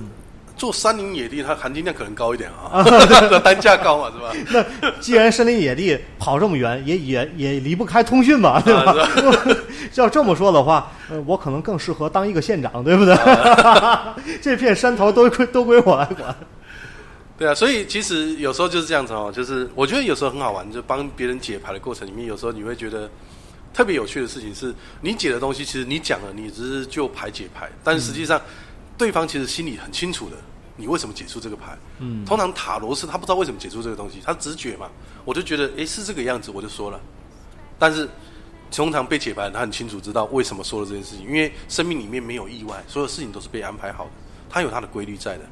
S2: 做山林野地，它含金量可能高一点啊，单价高嘛，是吧？
S1: 那既然山林野地跑这么远，也也也离不开通讯吧，对吧？要这么说的话，呃，我可能更适合当一个县长，对不对？这片山头都归都归我来管。
S2: 对啊，所以其实有时候就是这样子哦，就是我觉得有时候很好玩，就帮别人解牌的过程里面，有时候你会觉得特别有趣的事情是，你解的东西其实你讲了，你只是就牌解牌，但实际上、对方其实心里很清楚的，你为什么解出这个牌。
S1: 嗯
S2: 通常塔罗是他不知道为什么解出这个东西，他直觉嘛，我就觉得诶是这个样子，我就说了。但是通常被解牌他很清楚知道为什么说了这件事情，因为生命里面没有意外，所有事情都是被安排好的，他有他的规律在的。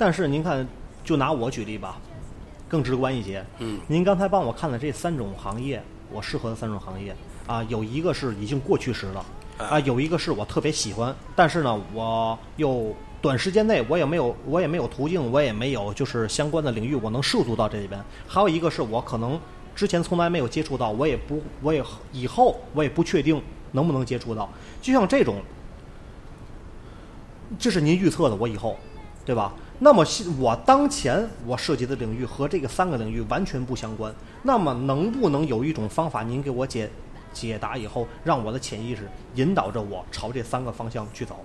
S1: 但是您看，就拿我举例吧，更直观一些。
S2: 嗯
S1: 您刚才帮我看的这三种行业，我适合的三种行业啊，有一个是已经过去时了，啊，有一个是我特别喜欢，但是呢，我又短时间内我也没有我也没有途径，我也没有就是相关的领域我能涉足到这里边。还有一个是我可能之前从来没有接触到，我也不我也以后我也不确定能不能接触到。就像这种，这是您预测的，我以后，对吧？那么现我当前我涉及的领域和这个三个领域完全不相关，那么能不能有一种方法，您给我解解答以后，让我的潜意识引导着我朝这三个方向去走？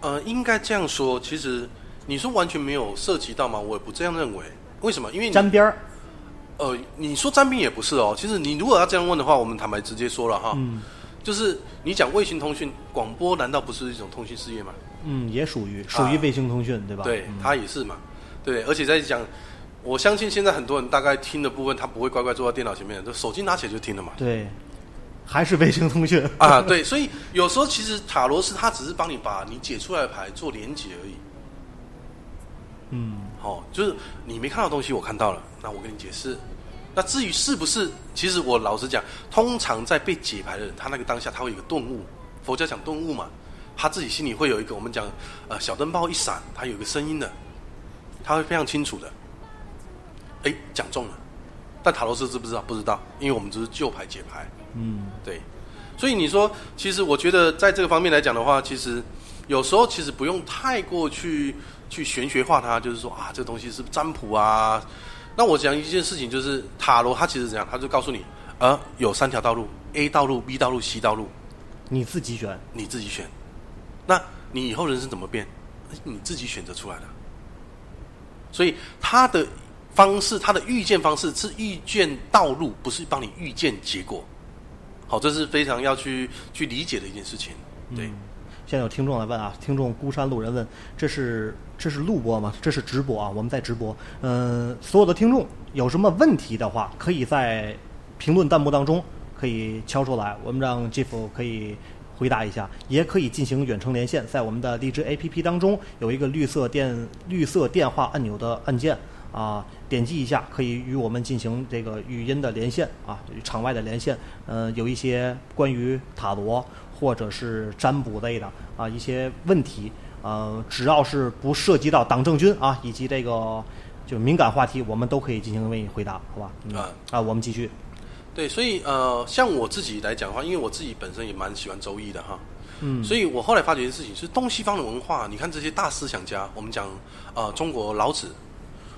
S2: 呃，应该这样说，其实你说完全没有涉及到吗？我也不这样认为。为什么？因为你
S1: 沾边儿，
S2: 呃，你说沾边也不是哦。其实你如果要这样问的话，我们坦白直接说了哈，
S1: 嗯
S2: 就是你讲卫星通讯广播，难道不是一种通讯事业吗？
S1: 嗯，也属于属于卫星通讯，对吧？
S2: 对
S1: 嗯，
S2: 它也是嘛。对，而且在讲，我相信现在很多人大概听的部分，他不会乖乖坐在电脑前面，就手机拿起来就听了嘛。
S1: 对，还是卫星通讯
S2: 啊，对，所以有时候其实塔罗斯他只是帮你把你解出来的牌做连接而已。
S1: 嗯，
S2: 哦，就是你没看到东西，我看到了，那我跟你解释。那至于是不是，其实我老实讲，通常在被解牌的人，他那个当下他会有个顿悟，佛教讲顿悟嘛，他自己心里会有一个我们讲呃小灯泡一闪，他有一个声音的，他会非常清楚的。哎，讲中了，但塔罗斯知不知道？不知道，因为我们只是旧牌解牌。
S1: 嗯，
S2: 对，所以你说，其实我觉得在这个方面来讲的话，其实有时候其实不用太过去去玄学化它，就是说啊，这个东西是占卜啊？那我讲一件事情，就是塔罗它其实怎样，它就告诉你，呃，有三条道路，A 道路、B 道路、C 道路，
S1: 你自己选。
S2: 你自己选。那你以后人生怎么变，你自己选择出来的。所以他的方式，他的预见方式是预见道路，不是帮你预见结果。好，这是非常要去去理解的一件事情。对，
S1: 现在有听众来问啊，听众孤山路人问，这是这是录播吗？这是直播啊，我们在直播。嗯、所有的听众有什么问题的话，可以在评论弹幕当中可以敲出来，我们让 Jeff 可以回答一下，也可以进行远程连线，在我们的荔枝 APP 当中有一个绿色电绿色电话按钮的按键。啊，点击一下可以与我们进行这个语音的连线啊，与场外的连线。呃，有一些关于塔罗或者是占卜类的啊一些问题，呃，只要是不涉及到党政军啊以及这个就敏感话题，我们都可以进行为你回答，好吧？嗯、
S2: 啊
S1: 啊，我们继续。
S2: 对，所以呃，像我自己来讲的话，因为我自己本身也蛮喜欢周易的哈，
S1: 嗯，
S2: 所以我后来发觉一件事情是东西方的文化，你看这些大思想家，我们讲呃中国老子，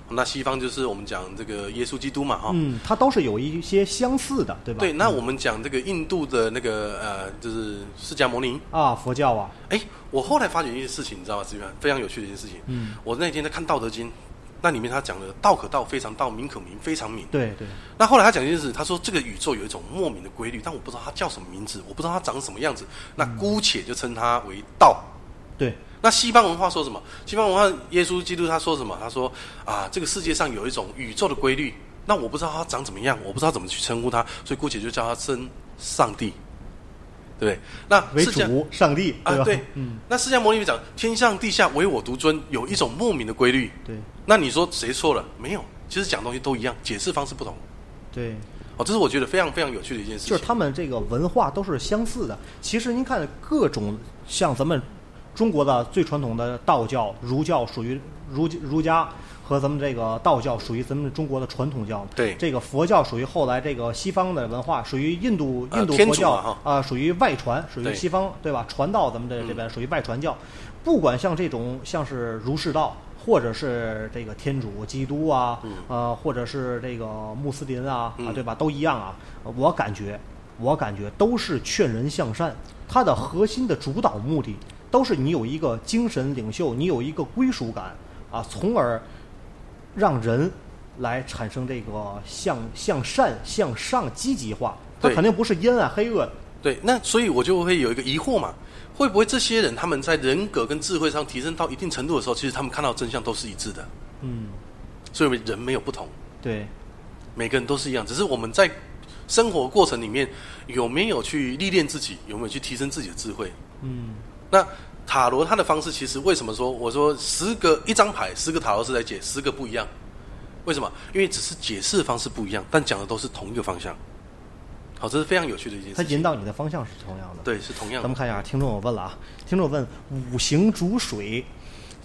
S2: 那西方就是我们讲这个耶稣基督嘛哈，
S1: 嗯，它都是有一些相似的，对吧？
S2: 对，那我们讲这个印度的那个呃，就是释迦牟尼。
S1: 啊，佛教啊，
S2: 哎，我后来发觉一件事情，你知道吗？这边非常有趣的一件事情。
S1: 嗯，
S2: 我那天在看《道德经》，那里面他讲的“道可道，非常道；名可名，非常名”。
S1: 对对，
S2: 那后来他讲一件事，他说这个宇宙有一种莫名的规律，但我不知道它叫什么名字，我不知道它长什么样子。那姑且就称它为道。
S1: 对，
S2: 那西方文化说什么？西方文化，耶稣基督他说什么？他说啊，这个世界上有一种宇宙的规律，那我不知道它长怎么样，我不知道怎么去称呼它，所以姑且就叫它称上帝，对？那
S1: 为
S2: 释迦
S1: 主上帝，
S2: 啊，
S1: 吧？
S2: 对，
S1: 嗯，
S2: 那释迦牟尼讲天上地下唯我独尊，有一种莫名的规律。
S1: 对
S2: 那你说谁错了？没有，其实讲东西都一样，解释方式不同。
S1: 对。
S2: 哦，这是我觉得非常非常有趣的一件事情。
S1: 就是他们这个文化都是相似的。其实您看各种像咱们中国的最传统的道教、儒教，属于儒儒家，和咱们这个道教属于咱们中国的传统教，
S2: 对
S1: 这个佛教属于后来这个西方的文化，属于印度
S2: 呃
S1: 印度佛教啊、属于外传，属于西方对吧？传到咱们这这边属于外传教，不管像这种像是儒释道。或者是这个天主、基督啊，呃，或者是这个穆斯林啊，啊，
S2: 嗯
S1: 对吧？都一样啊。我感觉，我感觉都是劝人向善，它的核心的主导目的都是你有一个精神领袖，你有一个归属感啊，从而让人来产生这个向向善、向上积极化。它肯定不是阴暗黑恶的。
S2: 对，那所以我就会有一个疑惑嘛，会不会这些人他们在人格跟智慧上提升到一定程度的时候，其实他们看到真相都是一致的，
S1: 嗯，
S2: 所以人没有不同，
S1: 对，
S2: 每个人都是一样，只是我们在生活过程里面有没有去历练自己，有没有去提升自己的智慧。
S1: 嗯，
S2: 那塔罗它的方式其实为什么说我说十个一张牌，十个塔罗师来解十个不一样？为什么？因为只是解释方式不一样，但讲的都是同一个方向。好，这是非常有趣的一件事情。
S1: 它引导你的方向是同样的。
S2: 对，是同样的。
S1: 咱们看一下，听众我问了啊，听众问五行主水，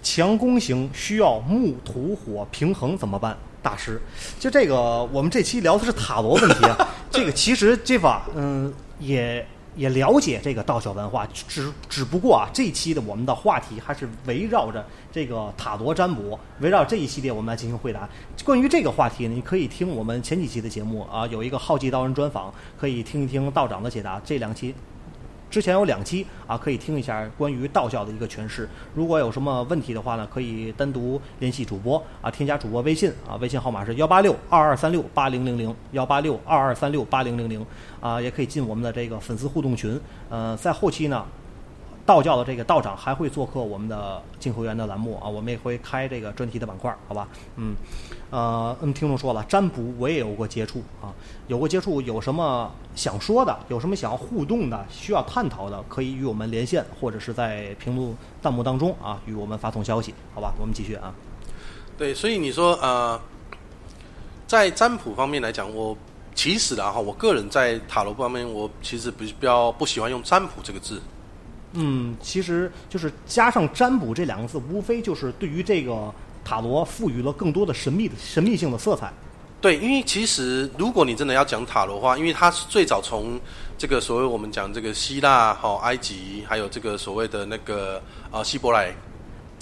S1: 强攻型需要木土火平衡怎么办？大师，就这个，我们这期聊的是塔罗问题啊。这个其实这把，嗯，也也了解这个道教文化，只只不过啊，这一期的我们的话题还是围绕着这个塔罗占卜，围绕这一系列我们来进行回答。关于这个话题呢，你可以听我们前几期的节目啊，有一个好奇道人专访，可以听一听道长的解答。这两期之前有两期啊，可以听一下关于道教的一个诠释。如果有什么问题的话呢，可以单独联系主播啊，添加主播微信啊，微信号码是幺八六二二三六八零零零幺八六二二三六八零零零啊，也可以进我们的这个粉丝互动群。呃，在后期呢，道教的这个道长还会做客我们的净和园的栏目啊，我们也会开这个专题的板块，好吧？嗯，呃，嗯，听众说了，占卜我也有过接触啊，有过接触，有什么想说的，有什么想要互动的，需要探讨的，可以与我们连线，或者是在屏幕弹幕当中啊，与我们发送消息，好吧？我们继续啊。
S2: 对，所以你说呃，在占卜方面来讲，我其实啊哈，我个人在塔罗方面，我其实比较不喜欢用占卜这个字。
S1: 嗯，其实就是加上占卜这两个字，无非就是对于这个塔罗赋予了更多的神秘的神秘性的色彩。
S2: 对，因为其实如果你真的要讲塔罗的话，因为它是最早从这个所谓我们讲这个希腊、哈、埃及，还有这个所谓的那个呃希伯来，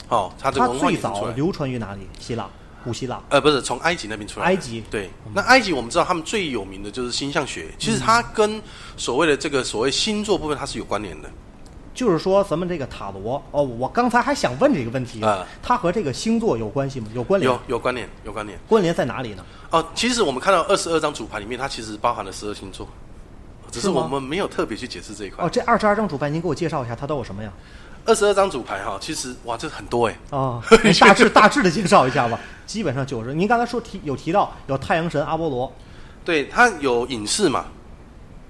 S2: 哦，它这
S1: 它
S2: 个文化
S1: 最。早流传于哪里？希腊，古希腊。
S2: 呃，不是从埃及那边出来。
S1: 埃及
S2: 对，那埃及我们知道他们最有名的就是星象学，其实它跟所谓的这个所谓星座部分它是有关联的。
S1: 就是说，咱们这个塔罗哦，我刚才还想问这个问题
S2: 啊
S1: 它和这个星座有关系吗？有关联？
S2: 有有关联，有关联。
S1: 关联在哪里呢？
S2: 哦，其实我们看到二十二张主牌里面，它其实包含了十二星座，只是我们没有特别去解释这一块
S1: 哦，。这二十二张主牌，您给我介绍一下，它都有什么呀？
S2: 二十二张主牌哈，其实哇，这很多哎。
S1: 啊、您 大致大致的介绍一下吧。基本上就是，您刚才说提有提到有太阳神阿波罗，
S2: 对，它有隐士嘛，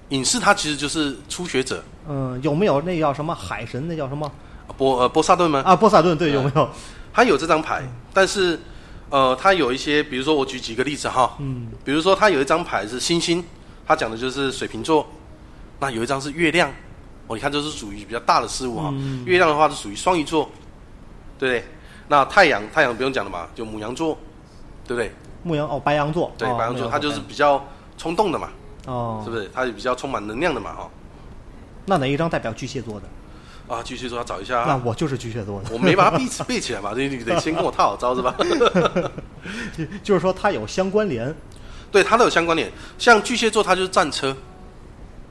S2: 隐士它其实就是初学者，
S1: 嗯，有没有那叫什么海神？那叫什么
S2: 波呃波萨顿吗？
S1: 啊？波萨顿对，有没有？
S2: 他有这张牌，但是呃，他有一些，比如说我举几个例子哈，
S1: 嗯，
S2: 比如说他有一张牌是星星，他讲的就是水瓶座，那有一张是月亮，哦，你看这是属于比较大的事物哈，
S1: 嗯
S2: 月亮的话是属于双鱼座，对不对？那太阳，太阳不用讲了嘛，就母羊座，对不对？
S1: 牧羊哦，白羊座，
S2: 对，
S1: 哦
S2: 白羊座，
S1: 牧
S2: 它就是比较冲动的嘛，
S1: 哦，
S2: 是不是？它也比较充满能量的嘛，哈。
S1: 那哪一张代表巨蟹座的？
S2: 啊，巨蟹座，要找一下啊，
S1: 那我就是巨蟹座的。
S2: 我没把它背起背起来嘛，这你得先跟我套好招是吧？
S1: 就是说它有相关联，
S2: 对，它都有相关联。像巨蟹座，它就是战车，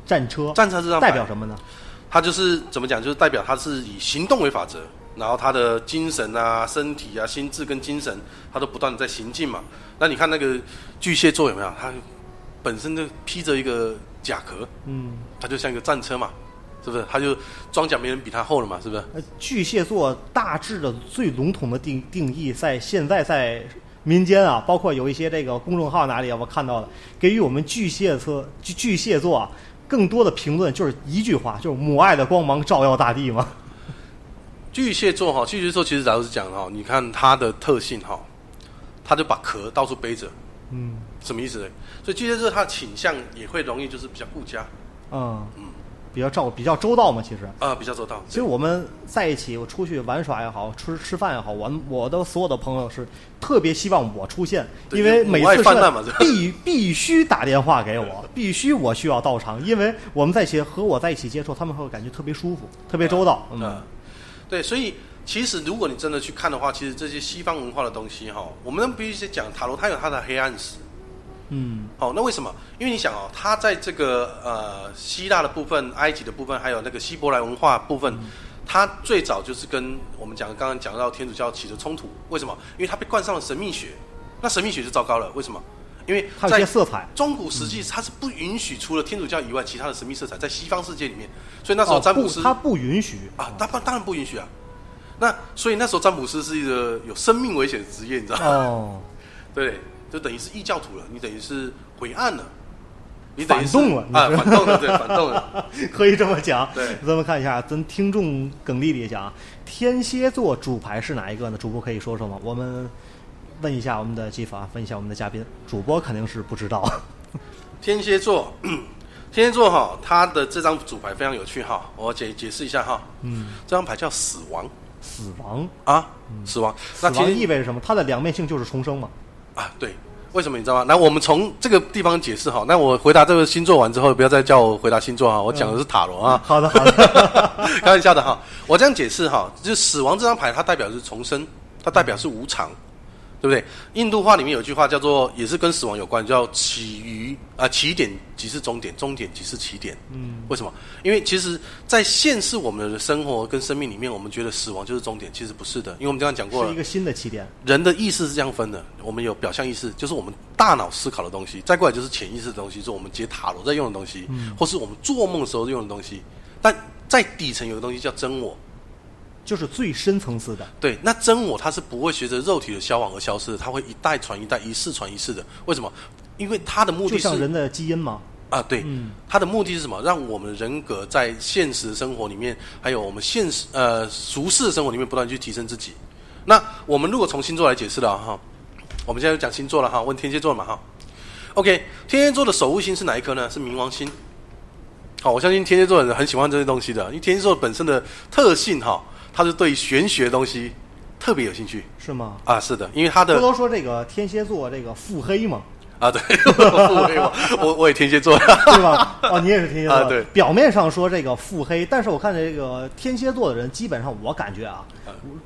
S1: 战车
S2: 战车这张
S1: 代表什么呢？
S2: 它就是怎么讲，就是代表它是以行动为法则，然后它的精神啊、身体啊、心智跟精神，它都不断的在行进嘛。那你看那个巨蟹座有没有？它本身就披着一个甲壳，
S1: 嗯，
S2: 它就像一个战车嘛，是不是？它就装甲没人比它厚了嘛，是不是？
S1: 呃，巨蟹座大致的最笼统的定定义，在现在在民间啊，包括有一些这个公众号哪里啊，我看到了，给予我们巨蟹座巨巨蟹座啊更多的评论，就是一句话，就是母爱的光芒照耀大地嘛。
S2: 巨蟹座哈，巨蟹座其实老实讲哈，你看它的特性哈，它就把壳到处背着，
S1: 嗯
S2: 什么意思呢？所以巨蟹座他的倾向也会容易就是比较顾家，
S1: 嗯，比比较照比较周到嘛。其实，
S2: 啊、比较周到。
S1: 其实我们在一起，我出去玩耍也好，吃吃饭也好，我我的所有的朋友是特别希望我出现，因为每次必必须打电话给我，必须我需要到场，因为我们在一起和我在一起接触，他们会感觉特别舒服，特别周到。嗯，
S2: 嗯，对，所以其实如果你真的去看的话，其实这些西方文化的东西哈，我们必须讲塔罗，它有它的黑暗史。
S1: 嗯，
S2: 好，那为什么？因为你想哦，它在这个呃希腊的部分、埃及的部分，还有那个希伯来文化部分，它最早就是跟我们讲刚刚讲到天主教起了冲突。为什么？因为它被冠上了神秘学，那神秘学就糟糕了。为什么？因为
S1: 它有些
S2: 在
S1: 色彩。
S2: 中古世纪，它是不允许除了天主教以外其他的神秘色彩在西方世界里面，所以那时候占卜师、
S1: 他不允许
S2: 啊，当然当然不允许啊。那所以那时候占卜师是一个有生命危险的职业，你知道吗？
S1: 哦，
S2: 对，就等于是异教徒了，你等于是毁案了，你等于
S1: 反动了
S2: 啊，反动了，对，反动了。
S1: 可以这么讲。
S2: 对
S1: 咱们看一下，咱听众耿丽丽讲啊，天蝎座主牌是哪一个呢？主播可以说说吗？我们问一下我们的技法，问一下我们的嘉宾，主播肯定是不知道。
S2: 天蝎座，天蝎座哈，它的这张主牌非常有趣哈，我解解释一下哈。
S1: 嗯，
S2: 这张牌叫死亡
S1: 死亡，
S2: 啊，死亡。那
S1: 死亡
S2: 其实
S1: 意味着什么？它的两面性就是重生嘛。
S2: 啊，对，为什么你知道吗？那我们从这个地方解释哈。那我回答这个星座完之后，不要再叫我回答星座哈，我讲的是塔罗啊。
S1: 好的，好的。
S2: 开玩笑的哈，我这样解释哈，就是死亡这张牌，它代表的是重生，它代表是无常，对不对？印度话里面有句话叫做，也是跟死亡有关，叫起于啊、起点即是终点，终点即是起点。
S1: 嗯，
S2: 为什么？因为其实，在现世我们的生活跟生命里面，我们觉得死亡就是终点，其实不是的，因为我们刚刚讲过了
S1: 是一，个新的起点。
S2: 人的意识是这样分的，我们有表象意识，就是我们大脑思考的东西；再过来就是潜意识的东西，是我们解塔罗在用的东西，或是我们做梦的时候用的东西。但在底层有个东西叫真我，
S1: 就是最深层次的。
S2: 对，那真我它是不会随着肉体的消亡而消失的，它会一代传一代，一世传一世的。为什么？因为它的目的是
S1: 像人的基因嘛。
S2: 啊，对，
S1: 嗯
S2: 它的目的是什么？让我们人格在现实生活里面，还有我们现实呃俗世的生活里面不断去提升自己。那我们如果从星座来解释了哈，我们现在就讲星座了哈，问天蝎座嘛哈。OK，天蝎座的守护星是哪一颗呢？是冥王星。好，我相信天蝎座的人很喜欢这些东西的，因为天蝎座本身的特性哈，它是对玄学东西特别有兴趣
S1: 是吗？
S2: 啊。是的，因为他的
S1: 不都说这个天蝎座这个腹黑嘛，
S2: 啊，对，我我我也天蝎座。
S1: 对吧？哦，你也是天蝎座。
S2: 啊对
S1: 表面上说这个腹黑，但是我看这个天蝎座的人，基本上我感觉啊，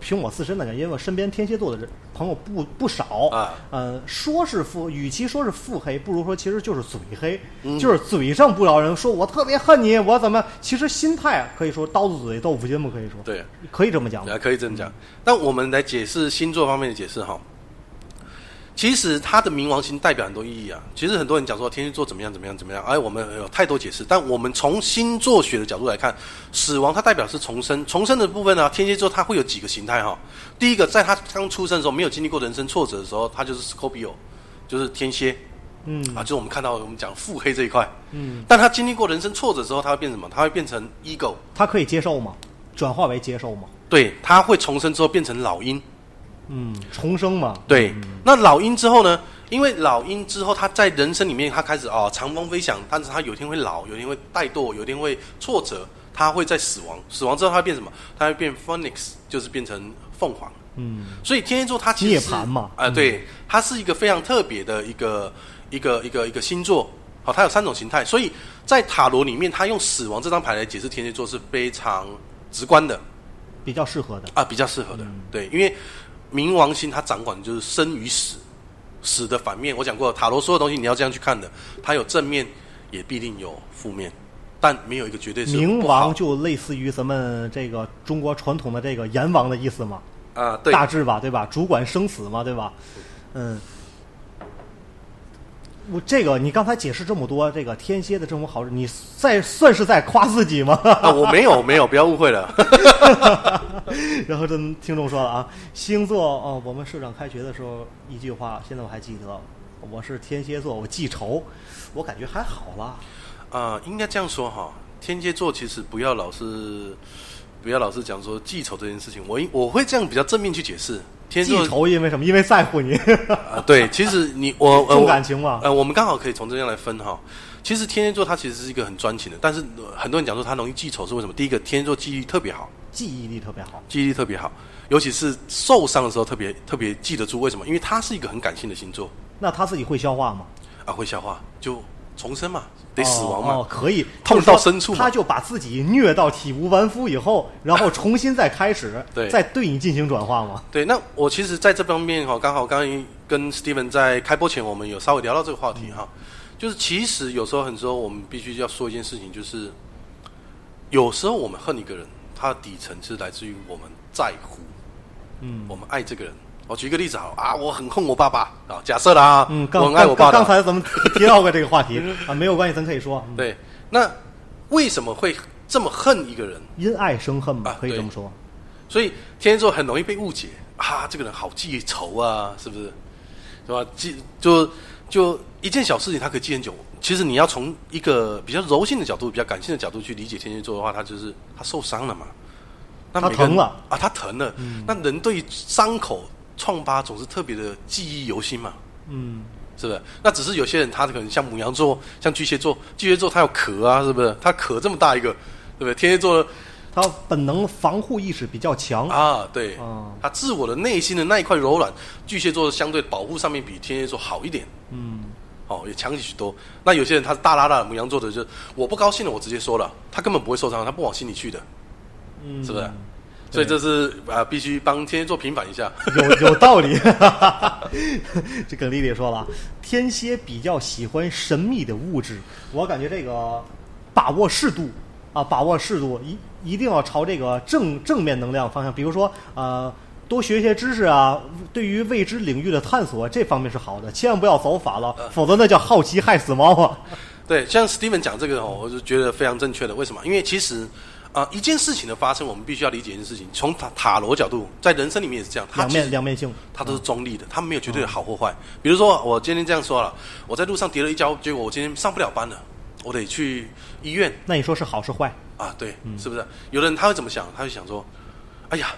S1: 凭我自身的感觉，因为我身边天蝎座的人朋友不不少
S2: 啊。
S1: 呃，说是腹，与其说是腹黑，不如说其实就是嘴黑，
S2: 嗯
S1: 就是嘴上不饶人，说我特别恨你，我怎么？其实心态可以说刀子嘴豆腐心嘛，可以说，
S2: 对，
S1: 可以这么讲
S2: 对，可以这么讲。那我们来解释星座方面的解释哈。其实它的冥王星代表很多意义啊。其实很多人讲说天蝎座怎么样怎么样怎么样，哎，我们有太多解释。但我们从星座学的角度来看，死亡它代表是重生，重生的部分呢，天蝎座它会有几个形态哈。第一个，在他刚出生的时候，没有经历过人生挫折的时候，他就是 Scorpio，就是天蝎
S1: 嗯
S2: 啊，就是我们看到我们讲腹黑这一块。
S1: 嗯，
S2: 但他经历过人生挫折之后，他会变什么？他会变成 ego，
S1: 他可以接受吗？转化为接受吗？
S2: 对，他会重生之后变成老鹰。
S1: 嗯，重生嘛，
S2: 对，那老鹰之后呢？因为老鹰之后，他在人生里面，他开始哦长风飞翔，但是他有一天会老，有一天会怠惰，有一天会挫折，他会在死亡。死亡之后，他会变什么？他会变 phoenix，就是变成凤凰。
S1: 嗯，
S2: 所以天蝎座它其实是
S1: 涅槃嘛
S2: 啊、对，它是一个非常特别的一个一个一个一个星座。好，它有三种形态，所以在塔罗里面，它用死亡这张牌来解释天蝎座是非常直观的
S1: 比较适合的。
S2: 啊，比较适合的。对，因为冥王星它掌管的就是生与死，死的反面。我讲过，塔罗所有东西你要这样去看的，它有正面，也必定有负面，但没有一个绝对是
S1: 冥王就类似于咱们这个中国传统的这个阎王的意思嘛，
S2: 啊，对，
S1: 大致吧，对吧？主管生死嘛，对吧？嗯，我这个你刚才解释这么多，这个天蝎的这么好，你在算是在夸自己吗？
S2: 啊，我没有没有，不要误会了。
S1: 然后这听众说了啊，星座哦，我们社长开学的时候一句话，现在我还记得，我是天蝎座，我记仇，我感觉还好啦。
S2: 啊、应该这样说哈，天蝎座其实不要老是不要老是讲说记仇这件事情，我应我会这样比较正面去解释。天蝎座
S1: 记仇因为什么？因为在乎你，
S2: 啊、对，其实你 我呃
S1: 重感情嘛。
S2: 呃，我们刚好可以从这样来分哈。其实天蝎座它其实是一个很专情的，但是呃很多人讲说他容易记仇是为什么？第一个，天蝎座记忆力特别好，
S1: 记忆力特别好。
S2: 记忆力特别好，尤其是受伤的时候特别特别记得住。为什么？因为他是一个很感性的星座
S1: 那他自己会消化吗？
S2: 啊，会消化，就重生嘛，得死亡嘛。
S1: 哦，哦可以
S2: 痛到深处嘛
S1: 他就把自己虐到体无完肤以后，然后重新再开始，
S2: 对
S1: 再对你进行转化嘛。
S2: 对，那我其实在这方面哈，刚好刚刚跟 Steven 在开播前，我们有稍微聊到这个话题哈，就是其实有时候很多时候我们必须要说一件事情，就是有时候我们恨一个人，他的底层是来自于我们在乎，
S1: 嗯
S2: 我们爱这个人。我举一个例子好啊，我很恨我爸爸啊，假设啦，
S1: 嗯，
S2: 我爱我爸爸，
S1: 刚刚才咱们提到过这个话题啊，没有关系，咱可以说。嗯，
S2: 对，那为什么会这么恨一个人？
S1: 因爱生恨嘛
S2: 啊，
S1: 可以这么说。
S2: 所以天蝎座很容易被误解啊，这个人好记仇啊，是不是？是吧？记就就一件小事情，他可以记很久。其实你要从一个比较柔性的角度、比较感性的角度去理解天蝎座的话，他就是他受伤了嘛，那
S1: 他疼了嗯
S2: 啊，他疼了。那人对伤口创疤总是特别的记忆犹新嘛，
S1: 嗯，
S2: 是不是？那只是有些人他可能像母羊座、像巨蟹座，巨蟹座他有壳啊，是不是？他壳这么大一个，对不对？天蝎座
S1: 他本能防护意识比较强。
S2: 啊，对，
S1: 啊
S2: 他自我的内心的那一块柔软，巨蟹座相对保护上面比天蝎座好一点，
S1: 嗯，
S2: 哦，也强许多。那有些人他是大拉拉的母羊座的，就我不高兴了，我直接说了，他根本不会受伤，他不往心里去的，
S1: 嗯，
S2: 是不是？所以这是啊、必须帮天蝎座平反一下。
S1: 有有道理。这跟丽丽说了，天蝎比较喜欢神秘的物质，我感觉这个把握适度啊，把握适度，一一定要朝这个正正面能量方向，比如说呃。多学一些知识啊，对于未知领域的探索这方面是好的，千万不要走反了，否则那叫好奇害死猫啊！
S2: 对，像 Steven 讲这个哦，我就觉得非常正确的。为什么？因为其实啊、一件事情的发生，我们必须要理解一件事情。从塔塔罗角度，在人生里面也是这样，它
S1: 两面两面性，
S2: 它都是中立的，它没有绝对的好或坏。比如说，我今天这样说了，我在路上跌了一跤，结果我今天上不了班了，我得去医院
S1: 那你说是好是坏？
S2: 啊，对，是不是？有的人他会怎么想？他会想说，哎呀，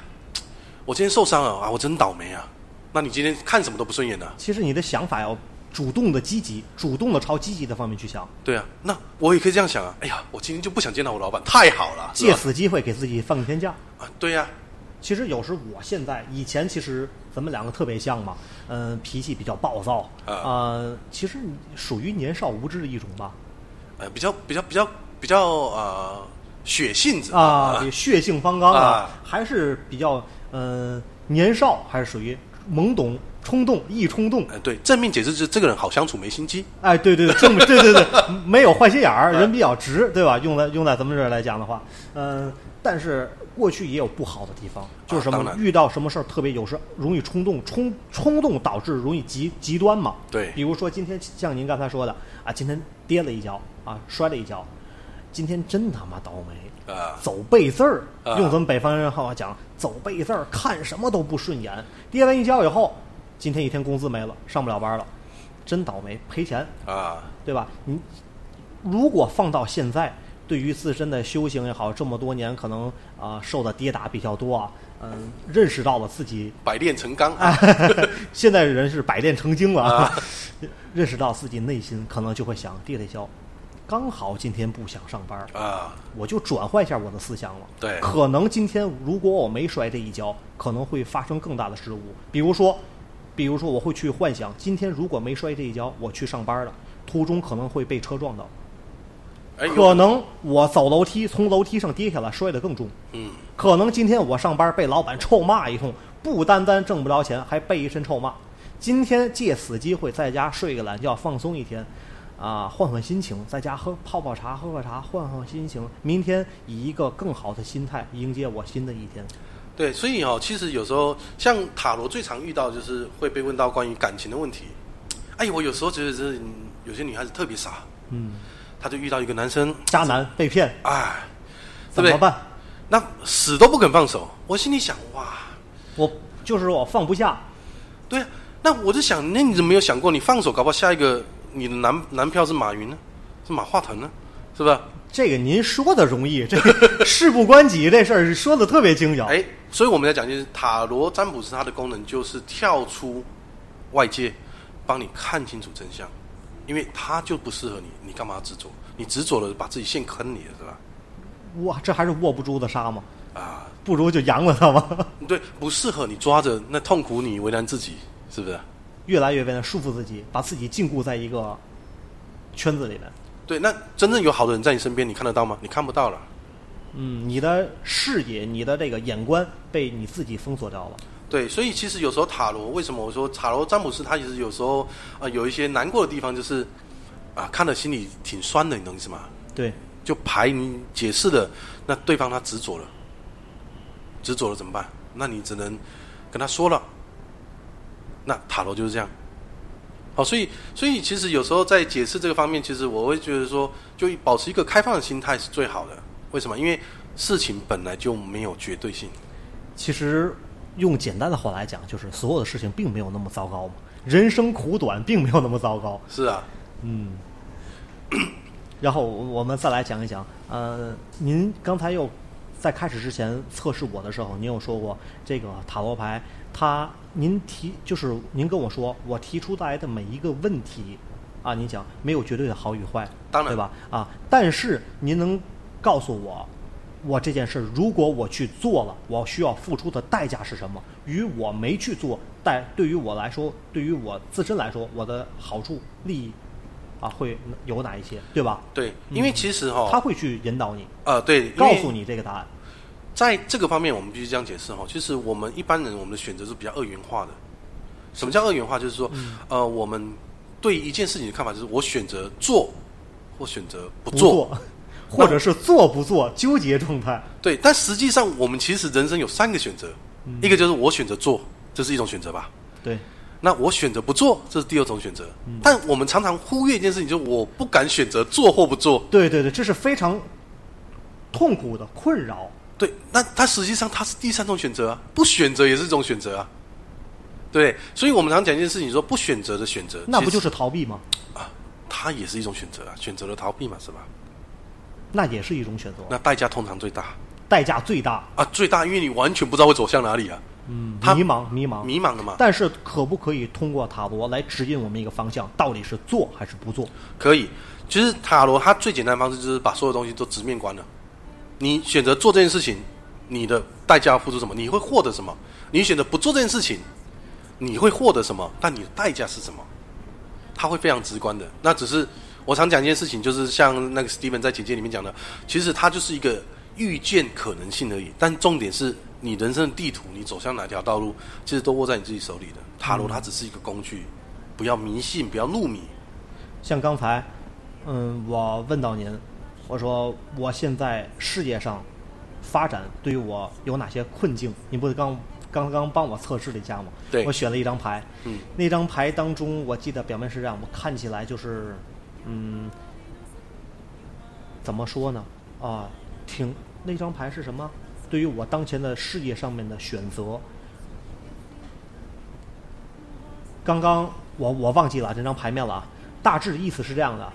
S2: 我今天受伤了啊，我真倒霉啊。那你今天看什么都不顺眼的、
S1: 其实你的想法要主动的积极，主动的朝积极的方面去想，
S2: 对啊，那我也可以这样想啊。哎呀，我今天就不想见到我老板，太好了，
S1: 借此机会给自己放一天假。
S2: 啊，对呀、
S1: 其实有时我现在以前其实咱们两个特别像嘛，嗯、脾气比较暴躁，
S2: 啊。
S1: 呃，其实属于年少无知的一种吧，
S2: 呃，比较比较比较比较呃血性子
S1: 啊，比血性方刚啊
S2: 啊，
S1: 还是比较嗯、呃年少，还是属于懵懂、冲动、易冲动。
S2: 哎，对，正面解释是这个人好相处，没心机。
S1: 哎，对对对，正对对对，没有坏心眼人比较直，对吧？用在用在咱们这儿来讲的话，嗯、但是过去也有不好的地方，就是什么呢？遇到什么事儿特别有时容易冲动，冲冲动导致容易极极端嘛。
S2: 对
S1: 比如说今天像您刚才说的啊，今天跌了一跤啊，摔了一跤，今天真他妈倒霉，
S2: 啊
S1: 走背字儿，
S2: 啊
S1: 用咱们北方人话讲，走背字儿，看什么都不顺眼。跌完一跤以后，今天一天工资没了，上不了班了，真倒霉，赔钱，
S2: 啊，
S1: 对吧？你如果放到现在，对于自身的修行也好，这么多年可能啊、受的跌打比较多啊，嗯、认识到了自己
S2: 百炼成钢。
S1: 啊，现在人是百炼成精了啊
S2: 啊，
S1: 认识到自己内心可能就会想跌了一跤，刚好今天不想上班，
S2: 啊，
S1: 我就转换一下我的思想了。
S2: 对
S1: 可能今天如果我没摔这一跤，可能会发生更大的失误。比如说，比如说我会去幻想，今天如果没摔这一跤，我去上班了，途中可能会被车撞到，
S2: 哎，
S1: 可能我走楼梯从楼梯上跌下来摔得更重，
S2: 嗯，
S1: 可能今天我上班被老板臭骂一通，不单单挣不着钱，还被一身臭骂。今天借此机会在家睡个懒觉，放松一天，啊，换换心情，在家喝泡泡茶，喝喝茶，换换心情。明天以一个更好的心态迎接我新的一天。
S2: 对，所以哦，其实有时候像塔罗最常遇到就是会被问到关于感情的问题。哎，我有时候觉得这嗯有些女孩子特别傻，
S1: 嗯，
S2: 她就遇到一个男生，
S1: 渣男被骗
S2: 哎，对不对？
S1: 怎么办？
S2: 那死都不肯放手。我心里想，哇，
S1: 我就是我放不下。
S2: 对啊，那我就想，那你怎么没有想过，你放手，搞不好下一个你的男男票是马云呢，是马化腾呢，是吧？
S1: 这个您说的容易，这个事不关己这事儿说的特别精巧。
S2: 哎，所以我们在讲，就是塔罗占卜师它的功能就是跳出外界，帮你看清楚真相。因为他就不适合你，你干嘛要执着？你执着了，把自己陷坑里了，是吧？
S1: 哇，这还是握不住的沙吗？
S2: 啊，
S1: 不如就扬了它吧，
S2: 对，不适合你抓着，那痛苦你为难自己，是不是？
S1: 越来越变得束缚自己，把自己禁锢在一个圈子里面。
S2: 对，那真正有好的人在你身边，你看得到吗？你看不到了。
S1: 嗯，你的视野、你的这个眼观被你自己封锁掉了。
S2: 对，所以其实有时候塔罗，为什么我说塔罗占卜师他其实有时候啊、呃有一些难过的地方，就是啊看了心里挺酸的，你懂意思吗？
S1: 对，
S2: 就牌你解释的，那对方他执着了，执着了怎么办？那你只能跟他说了。那塔罗就是这样。好，所以所以其实有时候在解释这个方面，其实我会觉得说，就保持一个开放的心态是最好的。为什么？因为事情本来就没有绝对性。
S1: 其实用简单的话来讲，就是所有的事情并没有那么糟糕嘛。人生苦短，并没有那么糟糕。
S2: 是啊，嗯
S1: 然后我们再来讲一讲，呃，您刚才又在开始之前测试我的时候，您有说过这个塔罗牌，它您提就是您跟我说，我提出来的每一个问题啊，您讲没有绝对的好与坏，
S2: 当然
S1: 对吧？啊，但是您能告诉我，我这件事如果我去做了，我需要付出的代价是什么？与我没去做，但对于我来说，对于我自身来说，我的好处利益啊会有哪一些，对吧？
S2: 对，因为其实哈、
S1: 他会去引导你，
S2: 呃，对，
S1: 告诉你这个答案。
S2: 在这个方面，我们必须这样解释哈。其实我们一般人，我们的选择是比较二元化的。什么叫二元化？就是说，呃，我们对一件事情的看法就是，我选择做或选择不
S1: 不
S2: 做。
S1: 或者是做不做纠结状态。
S2: 对，但实际上我们其实人生有三个选择，一个就是我选择做，这是一种选择吧。
S1: 对，
S2: 那我选择不做，这是第二种选择。但我们常常忽略一件事情，就是我不敢选择做或不做。
S1: 对对对，这是非常痛苦的困扰。
S2: 对，那它实际上它是第三种选择啊，不选择也是一种选择啊。对，所以我们常讲一件事情，说不选择的选择，
S1: 那不就是逃避吗？
S2: 啊它也是一种选择啊，选择了逃避嘛，是吧？
S1: 那也是一种选择，
S2: 那代价通常最大
S1: 代价最大，
S2: 啊，最大，因为你完全不知道会走向哪里啊，
S1: 嗯，
S2: 他
S1: 迷茫迷茫。
S2: 迷茫的嘛。
S1: 但是可不可以通过塔罗来指引我们一个方向？到底是做还是不做？
S2: 可以，其实塔罗它最简单的方式就是把所有东西都直面观了。你选择做这件事情，你的代价要付出什么？你会获得什么？你选择不做这件事情，你会获得什么？但你的代价是什么？它会非常直观的。那只是我常讲一件事情，就是像那个 Steven 在简介里面讲的，其实它就是一个预见可能性而已。但重点是你人生的地图，你走向哪条道路，其实都握在你自己手里的。塔罗它只是一个工具，不要迷信，不要入迷。
S1: 像刚才，嗯，我问到您，我说我现在事业上发展对于我有哪些困境？你不是刚刚刚帮我测试了一下吗？
S2: 对
S1: 我选了一张牌，
S2: 嗯，
S1: 那张牌当中，我记得表面是这样，我看起来就是，嗯，怎么说呢？啊，挺那张牌是什么？对于我当前的事业上面的选择，刚刚我我忘记了这张牌面了啊，大致意思是这样的，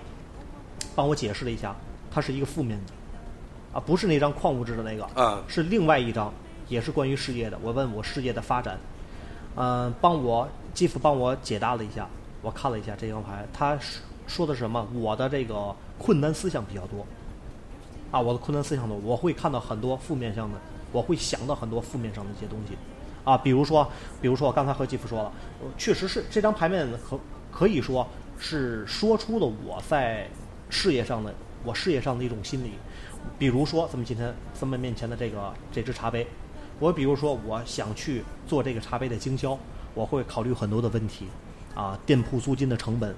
S1: 帮我解释了一下，它是一个负面的，啊，不是那张矿物质的那个，
S2: 啊
S1: 是另外一张，也是关于事业的。我问我事业的发展，嗯、帮我继父帮我解答了一下，我看了一下这张牌，他说说的什么？我的这个困难思想比较多，啊，我的困难思想多，我会看到很多负面上的，我会想到很多负面上的一些东西，啊，比如说，比如说我刚才和继父说了，确实是这张牌面可可以说是说出了我在事业上的我事业上的一种心理，比如说咱们今天咱们面前的这个这只茶杯，我比如说我想去做这个茶杯的经销，我会考虑很多的问题，啊，店铺租金的成本，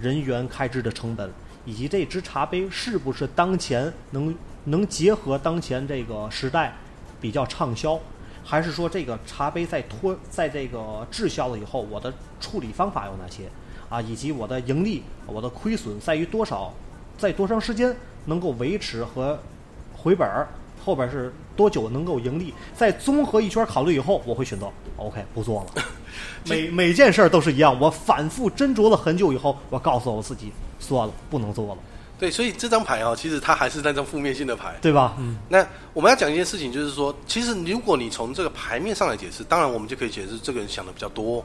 S1: 人员开支的成本，以及这只茶杯是不是当前能能结合当前这个时代比较畅销，还是说这个茶杯在脱在这个滞销了以后，我的处理方法有哪些啊？以及我的盈利、我的亏损在于多少，在多长时间能够维持和回本儿，后边是多久能够盈利？在综合一圈考虑以后，我会选择 OK 不做了。每每件事儿都是一样，我反复斟酌了很久以后，我告诉我自己算了，不能做了，
S2: 对，所以这张牌啊，其实它还是那张负面性的牌。
S1: 对吧？嗯，
S2: 那我们要讲一件事情，就是说，其实如果你从这个牌面上来解释，当然我们就可以解释这个人想的比较多，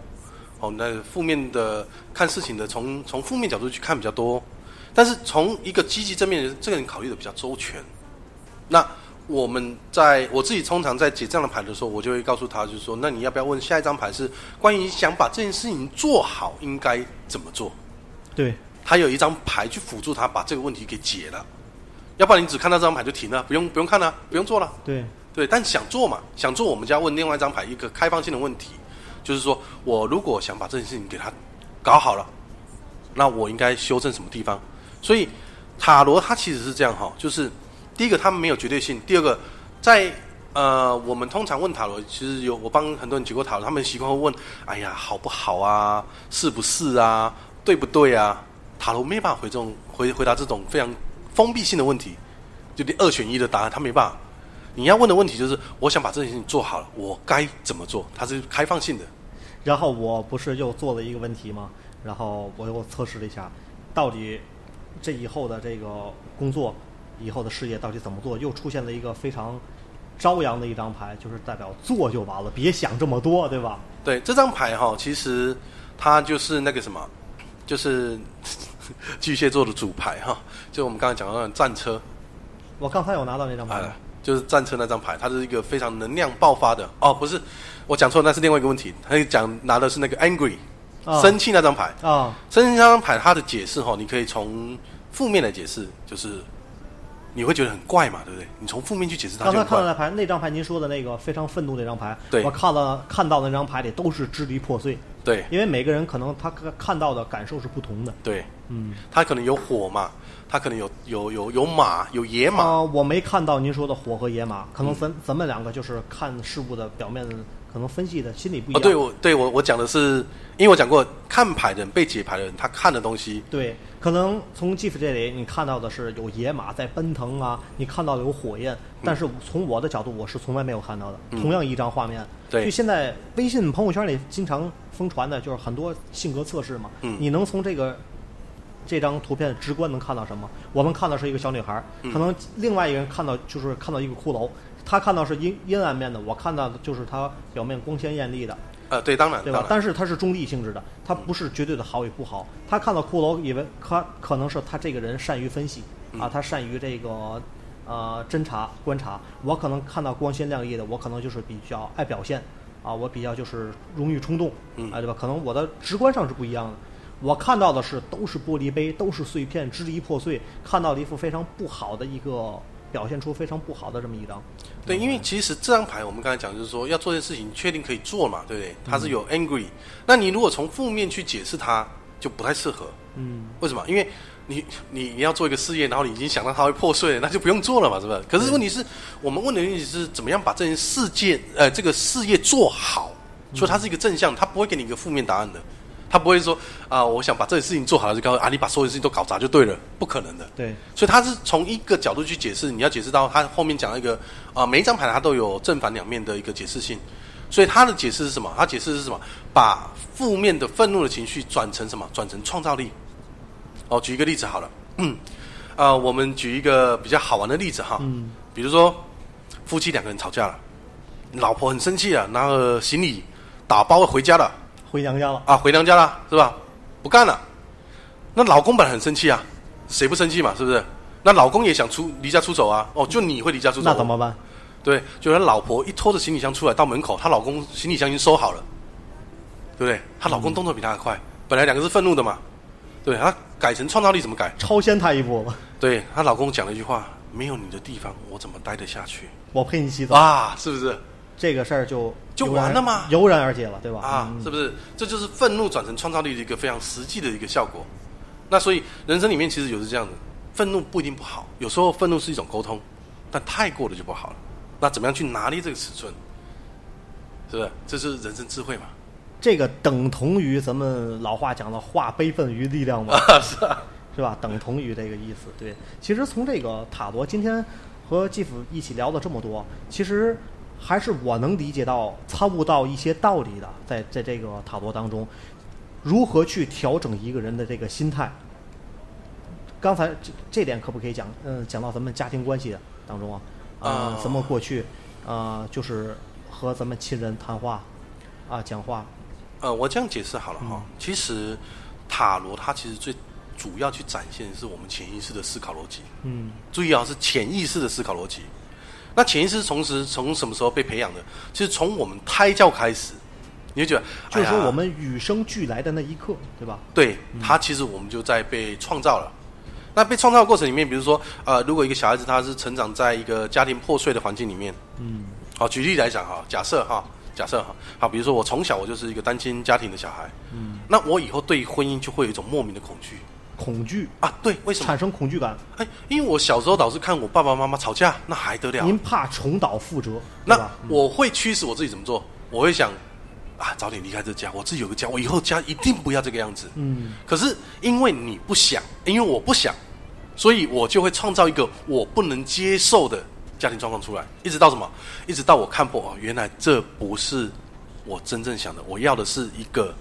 S2: 哦，那负面的看事情的从从负面角度去看比较多，但是从一个积极正面的这个人考虑的比较周全。那我们在我自己通常在解这样的牌的时候，我就会告诉他，就是说，那你要不要问下一张牌是关于想把这件事情做好应该怎么做？
S1: 对，
S2: 他有一张牌去辅助他把这个问题给解了，要不然你只看到这张牌就停了，不用不用看了，不用做了。
S1: 对，
S2: 对，但想做嘛，想做，我们就要问另外一张牌一个开放性的问题，就是说我如果想把这件事情给他搞好了，那我应该修正什么地方？所以塔罗它其实是这样哈，就是第一个他们没有绝对性，第二个在呃我们通常问塔罗，其实有我帮很多人解过塔罗，他们习惯会问，哎呀好不好啊，是不是啊，对不对啊？塔罗没办法回这种回回答这种非常封闭性的问题，就你二选一的答案，他没办法。你要问的问题就是，我想把这件事情做好了，我该怎么做？它是开放性的。
S1: 然后我不是又做了一个问题吗？然后我又测试了一下，到底这以后的这个工作，以后的事业到底怎么做？又出现了一个非常朝阳的一张牌，就是代表做就完了，别想这么多，对吧？
S2: 对这张牌哈，其实它就是那个什么，就是 巨蟹座的主牌哈，就我们刚才讲到的战车，
S1: 我刚才有拿到那张牌
S2: 了，就是战车那张牌，它是一个非常能量爆发的哦，不是，我讲错了，那是另外一个问题。他讲拿的是那个 angry，、
S1: 啊
S2: 生气那张牌。
S1: 啊，
S2: 生气那张牌它的解释哈，你可以从负面的解释，就是你会觉得很怪嘛，对不对？你从负面去解释它
S1: 刚才。看到那牌，那张牌您说的那个非常愤怒那张牌，
S2: 对
S1: 我看了看到的那张牌里都是支离破碎，
S2: 对
S1: 因为每个人可能他看看到的感受是不同的。
S2: 对，
S1: 嗯，
S2: 他可能有火嘛，他可能有有有有马，有野马。
S1: 啊、我没看到您说的火和野马，可
S2: 嗯
S1: 能咱、咱们两个就是看事物的表面，可能分析的心理不一
S2: 哦，
S1: 样。
S2: 对，我对我我讲的是，因为我讲过，看牌的人被解牌的人，他看的东西，
S1: 对，可能从 GIF 这里你看到的是有野马在奔腾啊，你看到的有火焰，但是从我的角度，我是从来没有看到的。
S2: 嗯
S1: 同样一张画面，
S2: 对
S1: 就现在微信朋友圈里经常疯传的，就是很多性格测试嘛。
S2: 嗯
S1: 你能从这个这张图片直观能看到什么？我们看到是一个小女孩，
S2: 嗯
S1: 可能另外一个人看到就是看到一个骷髅，他看到是阴阴暗面的，我看到的就是它表面光鲜艳丽的。
S2: 呃，对，当然，
S1: 对吧但是它是中立性质的，它不是绝对的好与不好。他看到骷髅，以为他可能是他这个人善于分析
S2: 嗯
S1: 啊，他善于这个呃侦查观察。我可能看到光鲜亮丽的，我可能就是比较爱表现啊，我比较就是容易冲动
S2: 嗯
S1: 啊，对吧？可能我的直观上是不一样的。我看到的是都是玻璃杯，都是碎片，支离破碎，看到了一副非常不好的一个表现出非常不好的这么一张。
S2: 对，因为其实这张牌我们刚才讲就是说，要做件事情，确定可以做嘛，对不对？它是有 angry，、那你如果从负面去解释它，就不太适合。
S1: 嗯，
S2: 为什么？因为你你你要做一个事业，然后你已经想到它会破碎，那就不用做了嘛，是不是？可是问题是我们问的问题是怎么样把这件事件呃这个事业做好，所以它是一个正向，它不会给你一个负面答案的，他不会说啊、我想把这件事情做好了，就告诉啊你把所有事情都搞砸就对了，不可能的。
S1: 对，
S2: 所以他是从一个角度去解释，你要解释到他后面讲一个啊、每一张牌它都有正反两面的一个解释性，所以他的解释是什么？他解释是什么？把负面的愤怒的情绪转成什么？转成创造力。哦，举一个例子好了，嗯，啊、我们举一个比较好玩的例子哈，
S1: 嗯，
S2: 比如说夫妻两个人吵架了，老婆很生气了，拿了行李打包回家了。
S1: 回娘家了。
S2: 啊，回娘家了，是吧？不干了。那老公本来很生气啊，谁不生气嘛？是不是？那老公也想出离家出走啊。哦，就你会离家出走，
S1: 那怎么办？
S2: 对？就他老婆一拖着行李箱出来到门口，她老公行李箱已经收好了，对不对？她老公动作比她还快，本来两个是愤怒的嘛，对，她改成创造力怎么改？
S1: 超先她一步了，
S2: 对她老公讲了一句话：“没有你的地方，我怎么待得下去
S1: 我陪你洗澡。
S2: 啊？”是不是？
S1: 这个事儿就
S2: 就完了吗
S1: 油然而解了，对吧？
S2: 啊，
S1: 嗯
S2: 是不是？这就是愤怒转成创造力的一个非常实际的一个效果。那所以人生里面其实有是这样的，愤怒不一定不好，有时候愤怒是一种沟通，但太过了就不好了。那怎么样去拿捏这个尺寸？是不是？这是人生智慧嘛？
S1: 这个等同于咱们老话讲的“化悲愤于力量”嘛，
S2: 是啊，
S1: 是吧？等同于这个意思。对，其实从这个塔罗今天和继父一起聊了这么多，其实还是我能理解到、参悟到一些道理的，在在这个塔罗当中，如何去调整一个人的这个心态。刚才这这点可不可以讲？嗯、讲到咱们家庭关系当中啊，啊、
S2: 啊
S1: 咱们过去啊、就是和咱们亲人谈话啊，讲话，
S2: 呃，我这样解释好了哈。
S1: 嗯
S2: 其实塔罗它其实最主要去展现的是我们潜意识的思考逻辑。
S1: 嗯
S2: 注意啊，是潜意识的思考逻辑。那潜意识从时从什么时候被培养的？其实从我们胎教开始，你就觉得，
S1: 就是说我们与生俱来的那一刻，对吧？
S2: 对它其实我们就在被创造了。那被创造的过程里面，比如说，呃，如果一个小孩子他是成长在一个家庭破碎的环境里面，
S1: 嗯
S2: 好，举例来讲哈，假设哈，假设哈，好，比如说我从小我就是一个单亲家庭的小孩，
S1: 嗯，
S2: 那我以后对婚姻就会有一种莫名的恐惧
S1: 恐惧
S2: 啊，对，为什么
S1: 产？生恐惧感，
S2: 哎，因为我小时候老是看我爸爸妈妈吵架，那还得了？
S1: 您怕重蹈覆辙，
S2: 那？
S1: 嗯
S2: 我会驱使我自己怎么做？我会想啊，早点离开这家，我自己有个家，我以后家一定不要这个样子。
S1: 嗯
S2: 可是因为你不想，因为我不想，所以我就会创造一个我不能接受的家庭状况出来，一直到什么？一直到我看破哦，原来这不是我真正想的，我要的是一个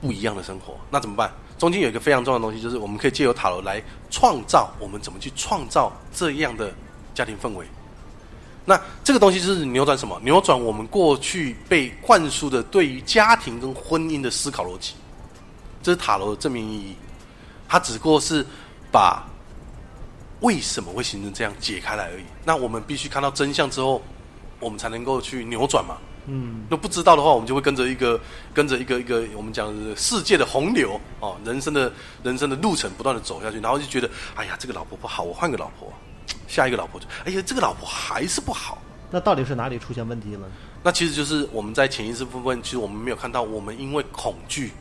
S2: 不一样的生活。那怎么办？中间有一个非常重要的东西，就是我们可以借由塔罗来创造，我们怎么去创造这样的家庭氛围。那这个东西就是扭转什么？扭转我们过去被灌输的对于家庭跟婚姻的思考逻辑。这是塔罗的正面意义，它只不过是把为什么会形成这样解开来而已。那我们必须看到真相之后，我们才能够去扭转嘛。
S1: 嗯
S2: 那不知道的话，我们就会跟着一个跟着一个一个我们讲世界的洪流哦，人生的人生的路程不断的走下去，然后就觉得哎呀，这个老婆不好，我换个老婆，下一个老婆就哎呀，这个老婆还是不好。
S1: 那到底是哪里出现问题了？
S2: 那其实就是我们在潜意识部分，其实我们没有看到，我们因为恐惧，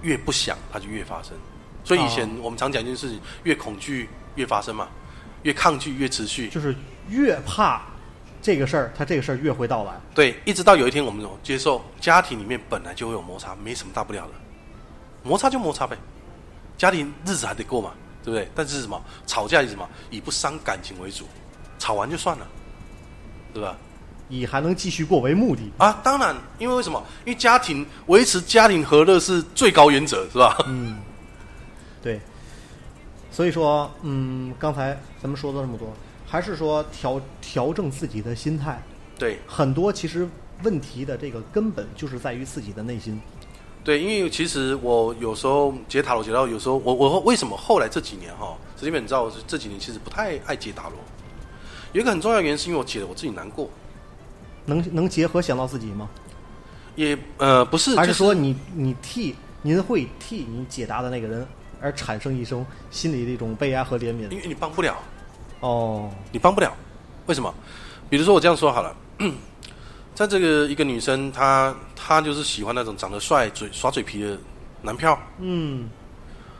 S2: 越不想它就越发生。所以以前
S1: 哦
S2: 我们常讲一件事情，越恐惧越发生嘛，越抗拒越持续。
S1: 就是越怕这个事儿，他这个事儿越会到来。
S2: 对，一直到有一天我们接受家庭里面本来就会有摩擦，没什么大不了的，摩擦就摩擦呗，家庭日子还得过嘛，对不对？但是什么吵架以什么以不伤感情为主，吵完就算了，对吧？
S1: 以还能继续过为目的。
S2: 啊，当然，因为为什么？因为家庭维持家庭和乐是最高原则，是吧？
S1: 嗯，对。所以说，嗯，刚才咱们说了这么多，还是说调调整自己的心态。
S2: 对
S1: 很多其实问题的这个根本就是在于自己的内心。
S2: 对，因为其实我有时候解塔罗解到，有时候我我为什么后来这几年哈，史蒂芬，你知道我这几年其实不太爱解塔罗，有一个很重要的原因是因为我解了我自己难过，
S1: 能能结合想到自己吗？
S2: 也呃不是，
S1: 还
S2: 是
S1: 说你你替您会替你解答的那个人而产生一种心里的一种悲哀和怜悯？
S2: 因为你帮不了，
S1: 哦，
S2: 你帮不了，为什么？比如说我这样说好了，在这个一个女生，她她就是喜欢那种长得帅、嘴耍嘴皮的男票，
S1: 嗯，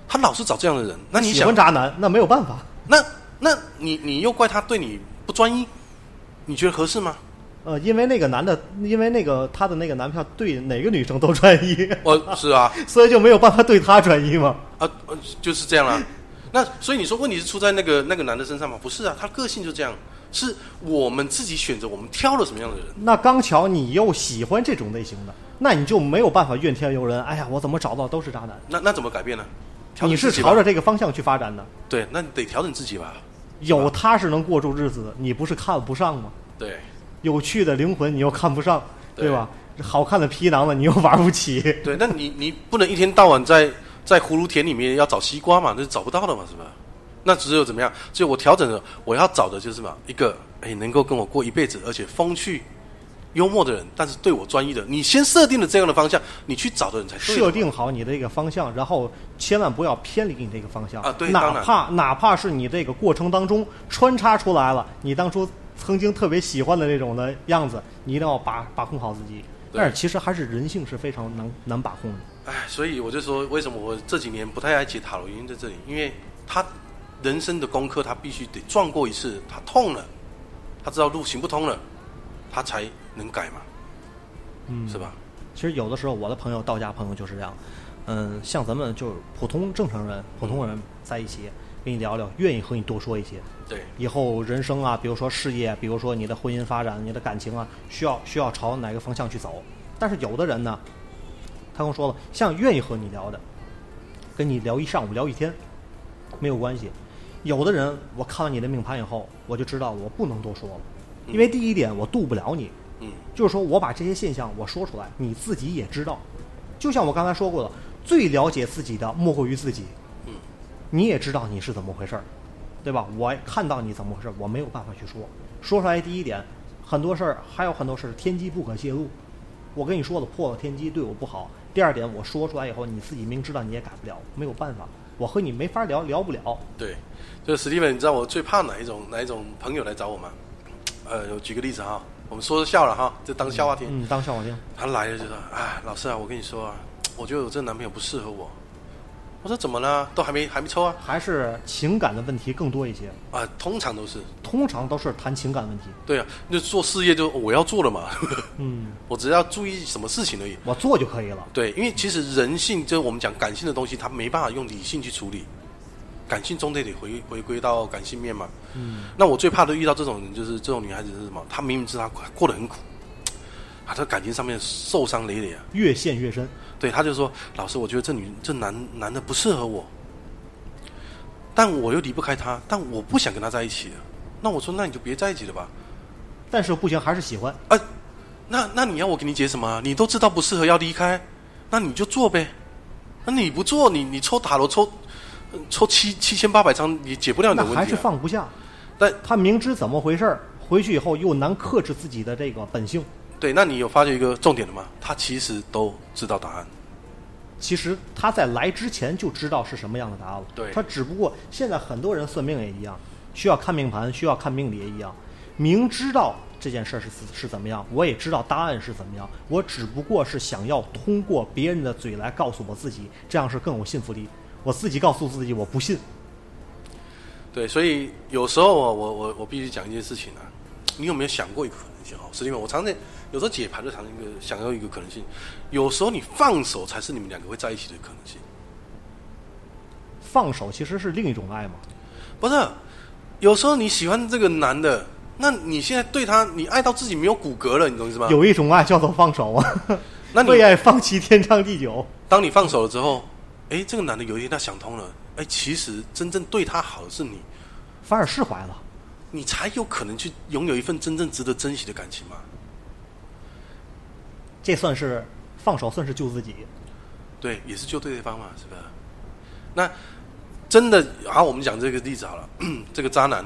S2: 她老是找这样的人，那你
S1: 喜欢渣男，那没有办法。
S2: 那那你你又怪他对你不专一，你觉得合适吗？
S1: 呃，因为那个男的，因为那个他的那个男票对哪个女生都专一，
S2: 哦，是啊，
S1: 所以就没有办法对他专一嘛。
S2: 啊，呃就是这样啦、那所以你说问题是出在那个那个男的身上吗？不是啊，他个性就这样，是我们自己选择，我们挑了什么样的人。
S1: 那刚巧你又喜欢这种类型的，那你就没有办法怨天尤人。哎呀，我怎么找到都是渣男？
S2: 那那怎么改变呢？调
S1: 你是朝着这个方向去发展的，
S2: 对，那你得调整自己吧。
S1: 有他是能过住日子的，你不是看不上吗？
S2: 对
S1: 有趣的灵魂你又看不上，
S2: 对
S1: 对吧？好看的皮囊呢你又玩不起。
S2: 对，那你你不能一天到晚在在葫芦田里面要找西瓜嘛，那是找不到的嘛，是吧？那只有怎么样？所以我调整了，我要找的就是什么？一个哎，能够跟我过一辈子，而且风趣、幽默的人，但是对我专一的。你先设定了这样的方向，你去找的人才对
S1: 设定好你的一个方向，然后千万不要偏离你这个方向
S2: 啊对当
S1: 哪怕哪怕是你这个过程当中穿插出来了你当初曾经特别喜欢的那种的样子，你一定要把把控好自己。
S2: 对
S1: 但是其实还是人性是非常难难把控的。
S2: 哎，所以我就说，为什么我这几年不太爱解塔罗，原因在这里，因为他人生的功课，他必须得撞过一次，他痛了，他知道路行不通了，他才能改嘛，
S1: 嗯
S2: 是吧？
S1: 其实有的时候我的朋友道家朋友就是这样，嗯，像咱们就是普通正常人、普通人在一起跟你聊聊，愿意和你多说一些。
S2: 对，
S1: 以后人生啊，比如说事业，比如说你的婚姻发展、你的感情啊，需要需要朝哪个方向去走。但是有的人呢，他跟我说了，像愿意和你聊的，跟你聊一上午、聊一天，没有关系。有的人，我看完你的命盘以后，我就知道我不能多说了，因为第一点我渡不了你，
S2: 嗯，
S1: 就是说我把这些现象我说出来，你自己也知道。就像我刚才说过的，最了解自己的莫过于自己。
S2: 嗯，
S1: 你也知道你是怎么回事儿，对吧？我看到你怎么回事儿，我没有办法去说。说出来第一点，很多事儿还有很多事儿天机不可泄露。我跟你说了，破了天机对我不好。第二点，我说出来以后，你自己明知道你也改不了，没有办法，我和你没法聊，聊不了。
S2: 对，就是史蒂文，你知道我最怕哪一种哪一种朋友来找我吗？呃，我举个例子哈，我们说着笑了哈，就当笑话听。
S1: 嗯，当笑话听。
S2: 他来了就说：“哎，老师啊，我跟你说啊，我觉得我这男朋友不适合我。”我说：“怎么了？都还没还没抽啊？”
S1: 还是情感的问题更多一些，
S2: 啊，通常都是
S1: 通常都是谈情感问题。
S2: 对啊，那做事业就我要做了嘛，
S1: 嗯，
S2: 我只要注意什么事情而已。
S1: 我做就可以了。
S2: 对，因为其实人性就是我们讲感性的东西，它没办法用理性去处理，感性终得得回回归到感性面嘛。
S1: 嗯，
S2: 那我最怕的遇到这种人，就是这种女孩子是什么？她明明知道她过得很苦，啊，她感情上面受伤累累啊。
S1: 越陷越深。
S2: 对，他就说：“老师，我觉得这女这男男的不适合我，但我又离不开他，但我不想跟他在一起。那我说，那你就别在一起了吧。
S1: 但是不行，还是喜欢。
S2: 啊，那那你要我给你解什么啊？你都知道不适合要离开，那你就做呗。那你不做，你你抽塔罗抽呃抽七七千八百张，你解不了你的问题、啊。
S1: 那还是放不下。
S2: 但
S1: 他明知怎么回事儿，回去以后又难克制自己的这个本性。
S2: 对，那你有发觉一个重点了吗？他其实都知道答案。
S1: 其实他在来之前就知道是什么样的答案了。
S2: 对
S1: 他只不过现在很多人算命也一样，需要看命盘，需要看命理也一样，明知道这件事儿是是怎么样，我也知道答案是怎么样，我只不过是想要通过别人的嘴来告诉我自己，这样是更有信服力。我自己告诉自己我不信，
S2: 对，所以有时候啊，我我我必须讲一件事情啊，你有没有想过一个可能性啊？实际上，我常常有时候解盘就常常一个想要一个可能性，有时候你放手才是你们两个会在一起的可能性。
S1: 放手其实是另一种爱嘛。
S2: 不是，有时候你喜欢这个男的，那你现在对他，你爱到自己没有骨骼了，你懂意思吗？
S1: 有一种爱叫做放手啊，
S2: 那你
S1: 为爱放弃天长地久。
S2: 当你放手了之后，哎，这个男的有一天他想通了，哎，其实真正对他好的是你，
S1: 反而释怀了。
S2: 你才有可能去拥有一份真正值得珍惜的感情嘛。
S1: 这算是放手，算是救自己。
S2: 对，也是救对对方嘛，是不是？那真的，好，我们讲这个例子好了。这个渣男，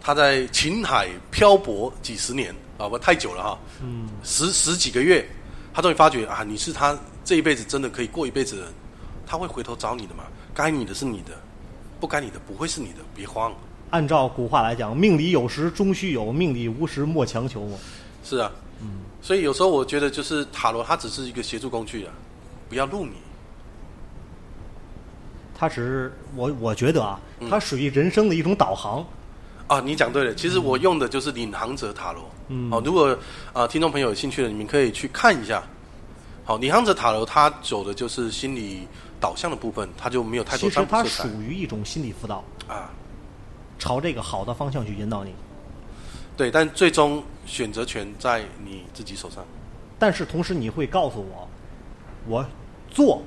S2: 他在秦海漂泊几十年啊，不太久了哈，
S1: 嗯，
S2: 十十几个月，他终于发觉啊，你是他这一辈子真的可以过一辈子的人，他会回头找你的嘛？该你的是你的，不该你的不会是你的，别慌。
S1: 按照古话来讲，命里有时终须有，命里无时莫强求嘛。
S2: 是啊，嗯，所以有时候我觉得就是塔罗，它只是一个协助工具啊，不要入迷。
S1: 它只是我我觉得啊，
S2: 嗯
S1: 它属于人生的一种导航。
S2: 啊，你讲对了，其实我用的就是领航者塔罗。
S1: 嗯
S2: 好、如果啊、听众朋友有兴趣的，你们可以去看一下。好，领航者塔罗它走的就是心理导向的部分，它就没有太多
S1: 其实它属于一种心理辅导，
S2: 啊。
S1: 朝这个好的方向去引导你。
S2: 对，但最终选择权在你自己手上。
S1: 但是同时你会告诉我，我做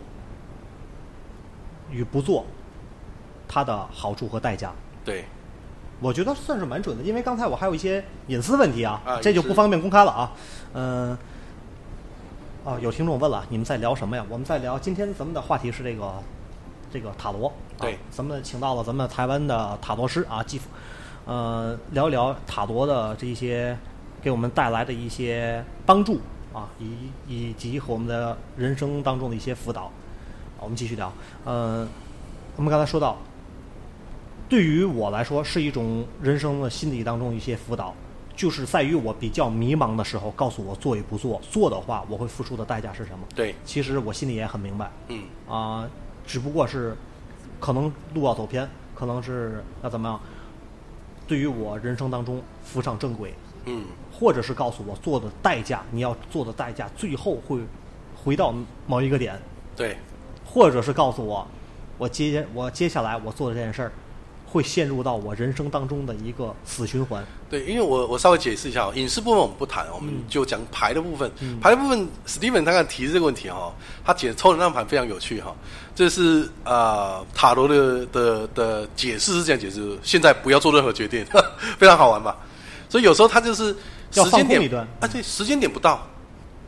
S1: 与不做，它的好处和代价。
S2: 对，
S1: 我觉得算是蛮准的，因为刚才我还有一些隐私问题啊，
S2: 啊
S1: 这就不方便公开了啊。嗯、啊，有听众问了，你们在聊什么呀？我们在聊，今天咱们的话题是这个这个塔罗。啊
S2: 对
S1: 咱们请到了咱们台湾的塔罗师啊，继父，呃，聊一聊塔罗的这一些给我们带来的一些帮助啊，以以及和我们的人生当中的一些辅导。啊我们继续聊，呃，我们刚才说到，对于我来说是一种人生的心理当中一些辅导，就是在于我比较迷茫的时候，告诉我做与不做，做的话我会付出的代价是什么。
S2: 对，
S1: 其实我心里也很明白，
S2: 嗯，
S1: 啊、只不过是可能路要走偏，可能是要怎么样，对于我人生当中扶上正轨，
S2: 嗯，
S1: 或者是告诉我做的代价，你要做的代价最后会回到某一个点，
S2: 对，
S1: 或者是告诉我，我接我接下来我做的这件事儿，会陷入到我人生当中的一个死循环。
S2: 对，因为我我稍微解释一下哦，影视部分我们不谈，我们就讲牌的部分。牌的部分，Steven 他刚才提这个问题哈，他解抽的那张盘非常有趣哈。这是呃塔罗的的的解释是这样解释，现在不要做任何决定，非常好玩吧？所以有时候他就是
S1: 要
S2: 时间点
S1: 放空一段
S2: 啊，对，时间点不到，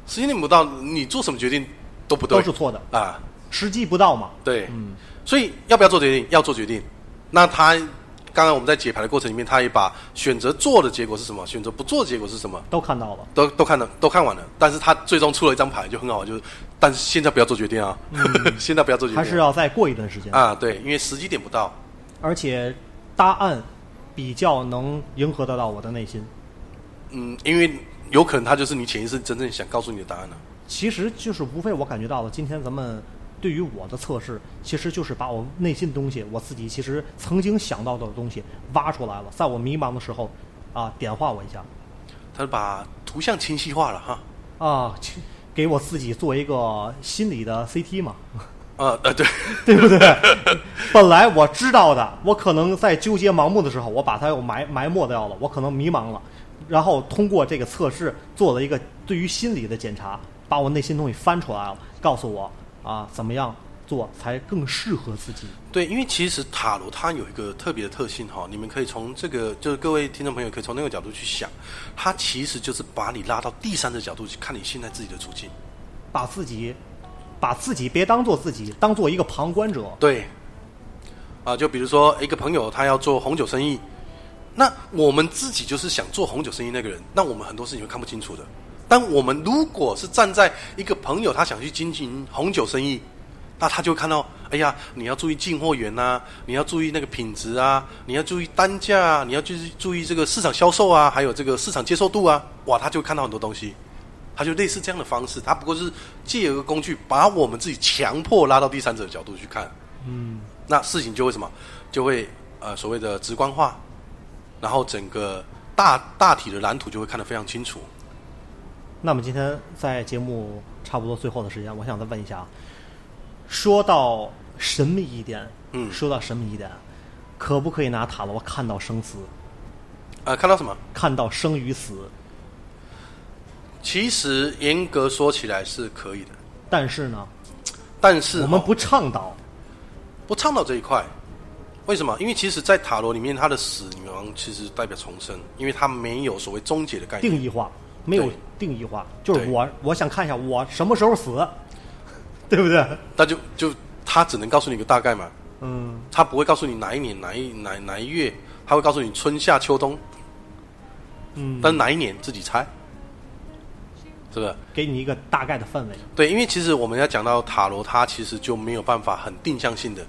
S2: 时间点不到，你做什么决定都不对，
S1: 都是错的，
S2: 啊，
S1: 时机不到嘛。
S2: 对，
S1: 嗯，
S2: 所以要不要做决定？要做决定。那他刚刚我们在解牌的过程里面，他也把选择做的结果是什么，选择不做的结果是什么，
S1: 都看到了。
S2: 都都看到，都看完了。但是他最终出了一张牌，就很好，就是但是 现在不要做决定啊，现在不要做决定，
S1: 嗯还是要再过一段时间，
S2: 啊，对，因为时机点不到。
S1: 而且答案比较能迎合得到我的内心。
S2: 嗯，因为有可能他就是你潜意识真正想告诉你的答案呢、
S1: 其实就是无非我感觉到了，今天咱们对于我的测试，其实就是把我内心的东西，我自己其实曾经想到的东西挖出来了，在我迷茫的时候，啊，点化我一下，
S2: 他把图像清晰化了哈。
S1: 啊，去给我自己做一个心理的 CT 嘛，
S2: 啊呃，对，
S1: 对不对？本来我知道的，我可能在纠结盲目的时候，我把它又埋埋没掉了，我可能迷茫了，然后通过这个测试做了一个对于心理的检查，把我内心东西翻出来了，告诉我啊，怎么样做才更适合自己。
S2: 对，因为其实塔罗它有一个特别的特性哈，你们可以从这个，就是各位听众朋友可以从那个角度去想，它其实就是把你拉到第三者角度去看你现在自己的处境。
S1: 把自己，把自己别当做自己，当做一个旁观者。
S2: 对，啊，就比如说一个朋友他要做红酒生意，那我们自己就是想做红酒生意那个人，那我们很多事情会看不清楚的。但我们如果是站在一个朋友他想去经营红酒生意，那他就看到，哎呀，你要注意进货源呐、你要注意那个品质啊，你要注意单价啊，你要就是注意这个市场销售啊，还有这个市场接受度啊，哇，他就看到很多东西。他就类似这样的方式，他不过是借由一个工具，把我们自己强迫拉到第三者的角度去看，
S1: 嗯，
S2: 那事情就会什么，就会呃所谓的直观化，然后整个大大体的蓝图就会看得非常清楚。
S1: 那么今天在节目差不多最后的时间，我想再问一下啊，说到神秘一点，
S2: 嗯
S1: 说到神秘一点，可不可以拿塔罗看到生死，
S2: 呃，看到什么？
S1: 看到生与死？
S2: 其实严格说起来是可以的，
S1: 但是呢，
S2: 但是哦
S1: 我们不倡导。
S2: 不倡导这一块。为什么？因为其实，在塔罗里面，它的死女王其实代表重生，因为它没有所谓终结的概念。
S1: 定义化，没有定义化，就是我我想看一下我什么时候死，对不对？
S2: 那就就他只能告诉你一个大概嘛，
S1: 嗯，
S2: 他不会告诉你哪一年哪一哪哪一月，他会告诉你春夏秋冬，
S1: 嗯，
S2: 但哪一年自己猜，是不是？
S1: 给你一个大概的氛围。
S2: 对，因为其实我们要讲到塔罗，它其实就没有办法很定向性的，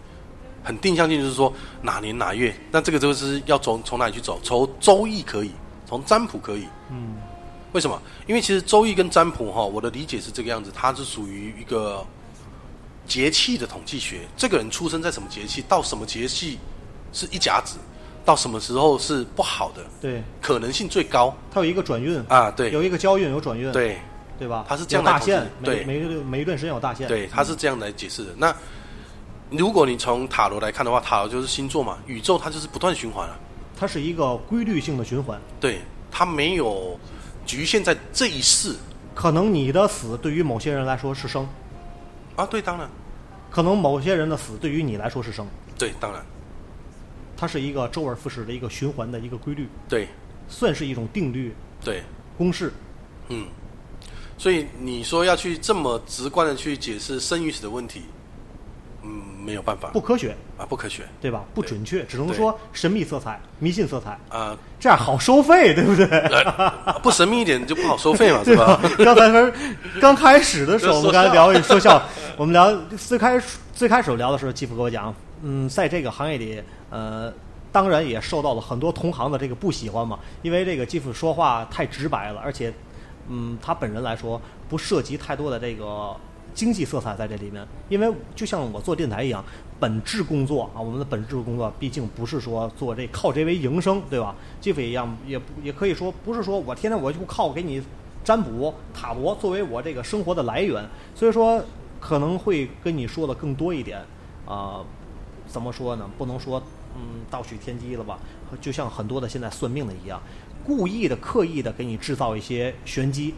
S2: 很定向性就是说哪年哪月，那这个就是要从从哪里去走？从周易可以，从占卜可以。
S1: 嗯，
S2: 为什么？因为其实周易跟占卜哈，我的理解是这个样子，它是属于一个节气的统计学。这个人出生在什么节气，到什么节气是一甲子，到什么时候是不好的，
S1: 对，
S2: 可能性最高
S1: 它有一个转运，
S2: 啊。对
S1: 有一个交运，有转运，
S2: 对
S1: 对吧？
S2: 它是这样
S1: 大限，每
S2: 对
S1: 每一个每一段时间有大限。
S2: 对，它是这样来解释的。那如果你从塔罗来看的话，塔罗就是星座嘛，宇宙它就是不断循环啊。
S1: 它是一个规律性的循环。
S2: 对，它没有局限在这一世
S1: 可能你的死对于某些人来说是生，
S2: 啊。对，当然，
S1: 可能某些人的死对于你来说是生。
S2: 对，当然，
S1: 它是一个周而复始的一个循环的一个规律，
S2: 对
S1: 算是一种定律
S2: 对，
S1: 公式。
S2: 嗯。所以你说要去这么直观的去解释生与死的问题，嗯，没有办法。
S1: 不科学，
S2: 啊，不科学。
S1: 对吧？不准确，只能说神秘色彩、迷信色彩，
S2: 啊、
S1: 这样好收费，对不对？
S2: 呃 不神秘一点就不好收费嘛，是
S1: 对吧？
S2: 吧？？
S1: 刚才说刚开始的时候，我们刚才聊说笑，我们聊最开始最开始聊的时候，继父跟我讲，嗯，在这个行业里，呃，当然也受到了很多同行的这个不喜欢嘛，因为这个继父说话太直白了，而且，嗯，他本人来说不涉及太多的这个经济色彩在这里面，因为就像我做电台一样，本质工作啊，我们的本质工作毕竟不是说做这靠这为营生，对吧？继父一样，也也可以说不是说我天天我就靠给你占卜塔罗作为我这个生活的来源，所以说可能会跟你说的更多一点啊、怎么说呢？不能说嗯盗取天机了吧？就像很多的现在算命的一样，故意的、刻意的给你制造一些玄机，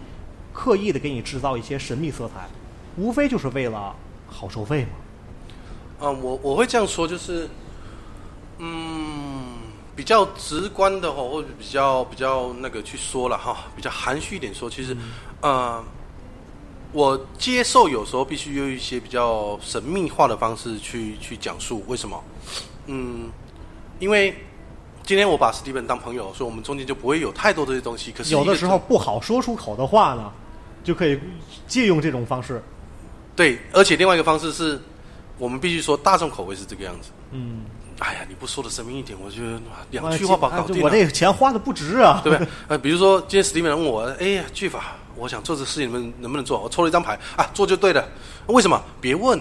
S1: 刻意的给你制造一些神秘色彩，无非就是为了好收费嘛。
S2: 啊，我我会这样说，就是，嗯，比较直观的哈，或者比较比较那个去说了哈，比较含蓄一点说，其实，呃，我接受有时候必须用一些比较神秘化的方式去去讲述，为什么？嗯，因为今天我把史蒂文当朋友，所以我们中间就不会有太多这些东西。可是
S1: 有的时候不好说出口的话呢，就可以借用这种方式。
S2: 对，而且另外一个方式是，我们必须说大众口味是这个样子。
S1: 嗯，
S2: 哎呀，你不说的神秘一点，我觉得两句话把
S1: 啊
S2: 搞定了。
S1: 我那个钱花的不值啊，
S2: 对不对？呃，比如说今天史蒂文问我，哎呀，巨法，我想做这事情，你们能不能做？我抽了一张牌啊，做就对了。为什么？别问，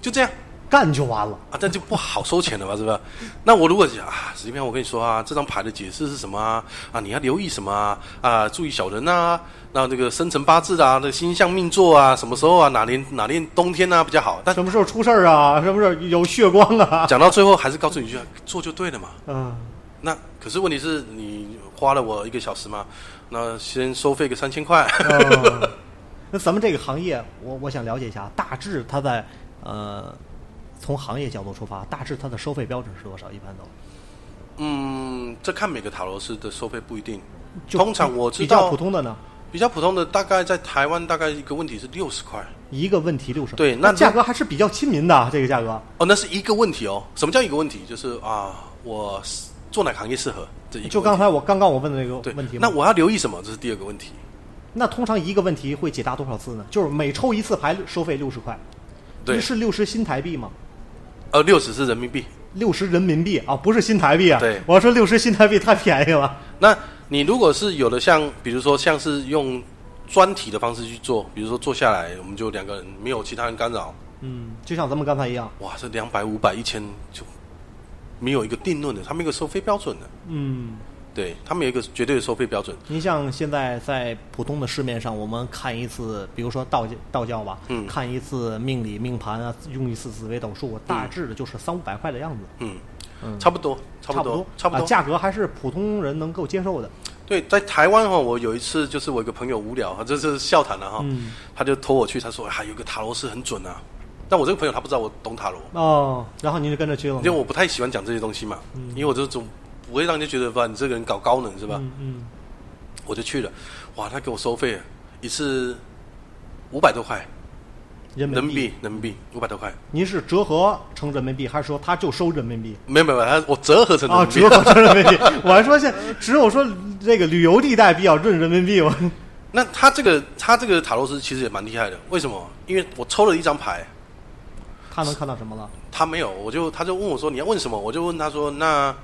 S2: 就这样
S1: 干就完了。
S2: 啊，这就不好收钱了吧？是不是？那我如果讲啊，史蒂芬，我跟你说啊，这张牌的解释是什么啊？啊，你要留意什么啊？啊，注意小人啊，那这个生辰八字啊，那个星象命座啊，什么时候啊，哪年哪年冬天啊比较好？但
S1: 什么时候出事儿啊？什么时候有血光啊？
S2: 讲到最后，还是告诉你一句，做就对了嘛。
S1: 嗯，
S2: 那可是问题是你花了我一个小时嘛，那先收费个三千块。
S1: 哦 那咱们这个行业，我我想了解一下，大致它在呃，从行业角度出发，大致它的收费标准是多少？一般都
S2: 嗯，这看每个塔罗师的收费不一定。通常我知道
S1: 比较普通的呢，
S2: 比较普通的，大概在台湾大概一个问题是六十块。
S1: 一个问题六十。
S2: 对那
S1: 那价格还是比较亲民的，这个价格。
S2: 哦，那是一个问题哦。什么叫一个问题？就是啊，我做哪个行业适合这一个。
S1: 就刚才我刚刚我问的那个问题嘛
S2: 那我要留意什么？这是第二个问题。
S1: 那通常一个问题会解答多少次呢？就是每抽一次牌收费六十块，
S2: 对，
S1: 是六十新台币吗？
S2: 呃，六十是人民币。
S1: 六十人民币啊，不是新台币啊。
S2: 对
S1: 我要说六十新台币太便宜了。
S2: 那你如果是有的像，比如说像是用专题的方式去做，比如说坐下来，我们就两个人没有其他人干扰，
S1: 嗯，就像咱们刚才一样。
S2: 哇，这两百、五百、一千就没有一个定论的，他们有一个收费标准的，
S1: 嗯，
S2: 对他们有一个绝对的收费标准。
S1: 您像现在在普通的市面上，我们看一次，比如说道教道教吧，
S2: 嗯
S1: 看一次命理命盘啊，用一次紫微斗数，大致的就是三五百块的样子，
S2: 嗯，
S1: 嗯，
S2: 差不多，差
S1: 差
S2: 不多，差不
S1: 啊
S2: 多。
S1: 价格还是普通人能够接受的。
S2: 对，在台湾哈，我有一次就是我一个朋友无聊，这是笑谈了哈，
S1: 嗯，
S2: 他就托我去，他说还、有个塔罗师很准啊。但我这个朋友他不知道我懂塔罗，
S1: 哦，然后您就跟着去了
S2: 因为？我不太喜欢讲这些东西嘛，因为我这种不会让人觉得吧，你这个人搞高能是吧？
S1: 嗯嗯，
S2: 我就去了，哇，他给我收费一次五百多块
S1: 人民
S2: 币，人民币五百多块，
S1: 您是折合成人民币，还是说他就收人民币？
S2: 没有没有，他我折合成人
S1: 啊，
S2: 民币
S1: 折合成人民币。我还说现只有说这个旅游地带比较认人民币，嘛
S2: 那他这个他这个塔罗斯其实也蛮厉害的，为什么？因为我抽了一张牌，
S1: 他能看到什么了？
S2: 他没有，我就他就问我说你要问什么？我就问他说那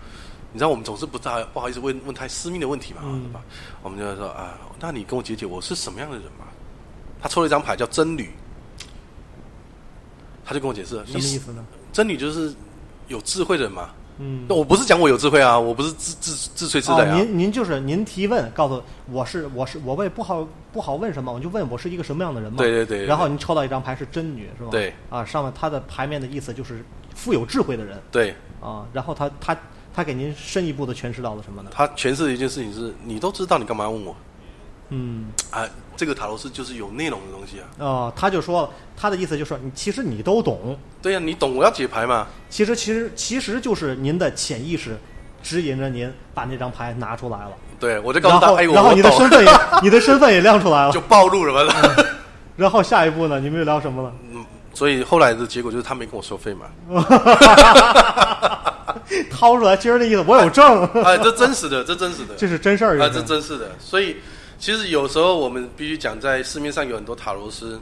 S2: 你知道我们总是不大不好意思问问太私密的问题嘛，
S1: 嗯
S2: 对吧？我们就说啊，那你跟我解解我是什么样的人嘛？他抽了一张牌叫真女，他就跟我解释了
S1: 什么意？思呢？
S2: 你真女就是有智慧的人嘛。
S1: 嗯
S2: 那，我不是讲我有智慧啊，我不是自自自吹自
S1: 哦
S2: 擂，啊。
S1: 您您就是您提问，告诉我是我是我为不好不好问什么，我就问我是一个什么样的人嘛。
S2: 对对对对
S1: 然后您抽到一张牌是真女是吧？
S2: 对。
S1: 啊，上面它的牌面的意思就是富有智慧的人
S2: 对
S1: 啊。然后他他他给您深一步的诠释到了什么呢？
S2: 他诠释的一件事情是，你都知道，你干嘛要问我
S1: 嗯，
S2: 啊？这个塔罗斯就是有内容的东西啊。
S1: 哦，他就说了他的意思就是说，你其实你都懂，
S2: 对呀、你懂我要解牌嘛？
S1: 其实其实其实就是您的潜意识指引着您把那张牌拿出来了，
S2: 对，我就告诉他，
S1: 然后你的身份也 你的身份也亮出来了
S2: 就，暴露什么了嘛。
S1: 然后下一步呢，你们又聊什么了？
S2: 嗯，所以后来的结果就是他没跟我收费嘛。
S1: 掏出来，今儿的意思我有证，
S2: 哎，这真实的，这真实的，
S1: 这是真事儿。
S2: 啊，
S1: 这
S2: 真是的。所以其实有时候我们必须讲，在市面上有很多塔罗师，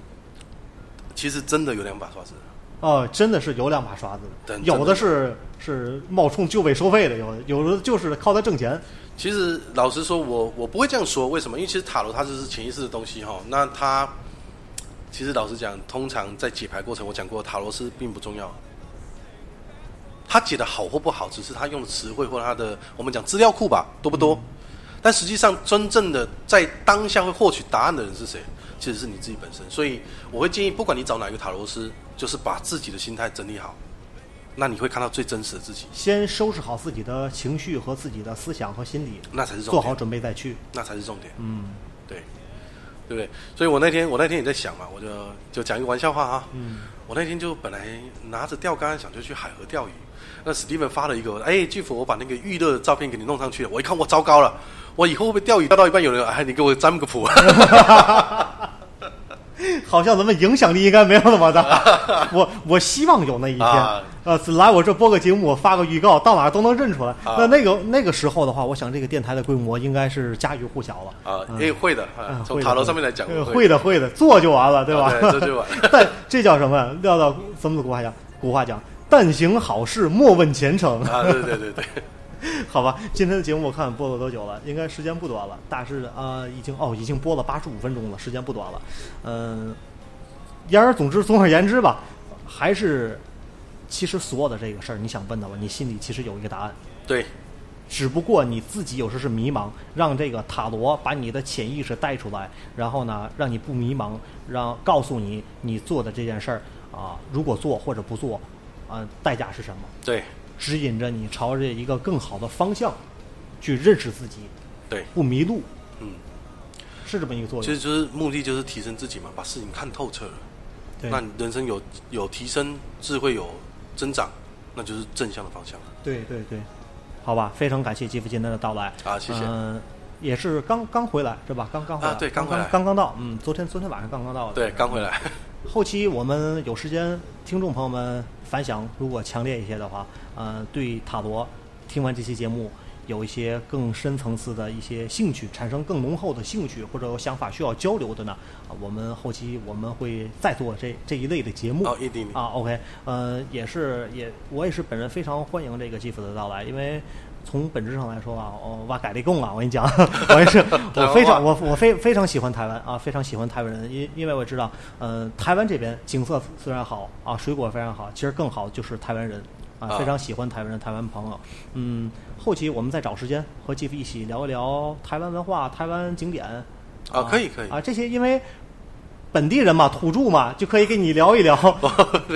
S2: 其实真的有两把刷子。
S1: 哦，真的是有两把刷子的，有的是是冒充就位收费的，有的有的就是靠它挣钱。
S2: 其实老实说，我我不会这样说，为什么？因为其实塔罗它就是潜意识的东西哈。那它其实老实讲，通常在解牌过程，我讲过，塔罗师并不重要。他解的好或不好，只是他用的词汇或他的我们讲资料库吧，多不多？但实际上，真正的在当下会获取答案的人是谁？其实是你自己本身。所以我会建议，不管你找哪一个塔罗师，就是把自己的心态整理好，那你会看到最真实的自己，
S1: 先收拾好自己的情绪和自己的思想和心理，
S2: 那才是重点。
S1: 做好准备再去。
S2: 那才是重点。
S1: 嗯
S2: 对，对不对？所以我那天我那天也在想嘛，我就就讲一个玩笑话啊。
S1: 嗯
S2: 我那天就本来拿着钓竿想就去海河钓鱼，那史蒂文发了一个，哎，巨斧，我把那个预热的照片给你弄上去了。我一看，我糟糕了，我以后会不会钓鱼钓到一半有人，哎，你给我占个谱。
S1: 好像咱们影响力应该没有那么大。我我希望有那一天，
S2: 啊
S1: 呃，来我这播个节目，我发个预告，到哪儿都能认出来。
S2: 啊
S1: 那那个那个时候的话，我想这个电台的规模应该是家喻户晓了。
S2: 啊，哎会的，从塔楼上面来讲，
S1: 呃会的会的，做就完了，对吧？
S2: 啊对这就完
S1: 但这叫什么呀？撂到咱们的古话讲，古话讲，但行好事，莫问前程。
S2: 啊，对对对对，
S1: 好吧，今天的节目我看播了多久了？应该时间不短了，大致啊、已经哦已经播了八十五分钟了，时间不短了。嗯、言而总之，总而言之吧，还是其实所有的这个事儿，你想问的吧，你心里其实有一个答案，
S2: 对
S1: 只不过你自己有时是迷茫，让这个塔罗把你的潜意识带出来，然后呢，让你不迷茫，让告诉你你做的这件事儿啊，如果做或者不做，啊，代价是什么？
S2: 对
S1: 指引着你朝着一个更好的方向去认识自己，
S2: 对，
S1: 不迷路，
S2: 嗯，
S1: 是这么一个作用。
S2: 其实就是目的就是提升自己嘛，把事情看透彻了。
S1: 对
S2: 那你人生有有提升，智慧有增长，那就是正向的方向了。
S1: 对对对，好吧，非常感谢吉夫今天的到来。
S2: 啊谢谢
S1: 嗯、也是刚刚回来是吧？刚刚回来，
S2: 啊对刚回来
S1: 刚刚到。嗯，昨天昨天晚上刚刚到的。
S2: 对，刚回来。
S1: 后期我们有时间，听众朋友们反响如果强烈一些的话，呃，对塔罗听完这期节目有一些更深层次的一些兴趣，产生更浓厚的兴趣或者有想法需要交流的呢，啊我们后期我们会再做这这一类的节目。
S2: 哦，一定
S1: 啊，OK，呃，也是也我也是本人非常欢迎这个基辅的到来，因为从本质上来说啊，我，哇，改立贡啊，我跟你讲，我也是 我非常我我非非常喜欢台湾啊，非常喜欢台湾人，因因为我知道，呃，台湾这边景色虽然好啊，水果非常好，其实更好就是台湾人。啊，
S2: 啊
S1: 非常喜欢台湾人、台湾朋友。嗯，后期我们再找时间和继父一起聊一聊台湾文化、台湾景点。
S2: 啊可以可以
S1: 啊，这些因为本地人嘛，土著嘛，就可以跟你聊 一聊，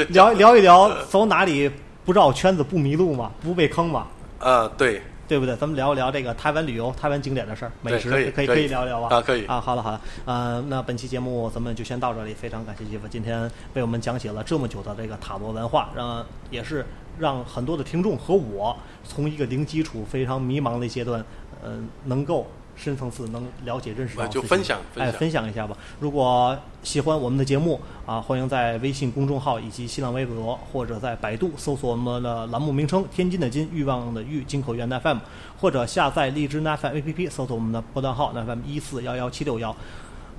S1: 聊聊一聊走哪里不绕圈子不迷路嘛，不被坑嘛，
S2: 啊，对，
S1: 对不对？咱们聊一聊这个台湾旅游、台湾景点的事儿，美食
S2: 对可以
S1: 可以
S2: 可以
S1: 聊一聊吧？
S2: 啊可以
S1: 啊，好了好了，呃，那本期节目咱们就先到这里，非常感谢媳妇今天为我们讲解了这么久的这个塔罗文化，让也是让很多的听众和我从一个零基础、非常迷茫的阶段，嗯、能够。深层次能了解认识
S2: 就
S1: 自己
S2: 分享分
S1: 哎，
S2: 享
S1: 分享一下吧。如果喜欢我们的节目啊，欢迎在微信公众号以及新浪微博或者在百度搜索我们的栏目名称“天津的津，欲望的欲，金口源 FM”，或者下载荔枝 FM APP 搜索我们的波段号 FM 一四幺幺七六幺。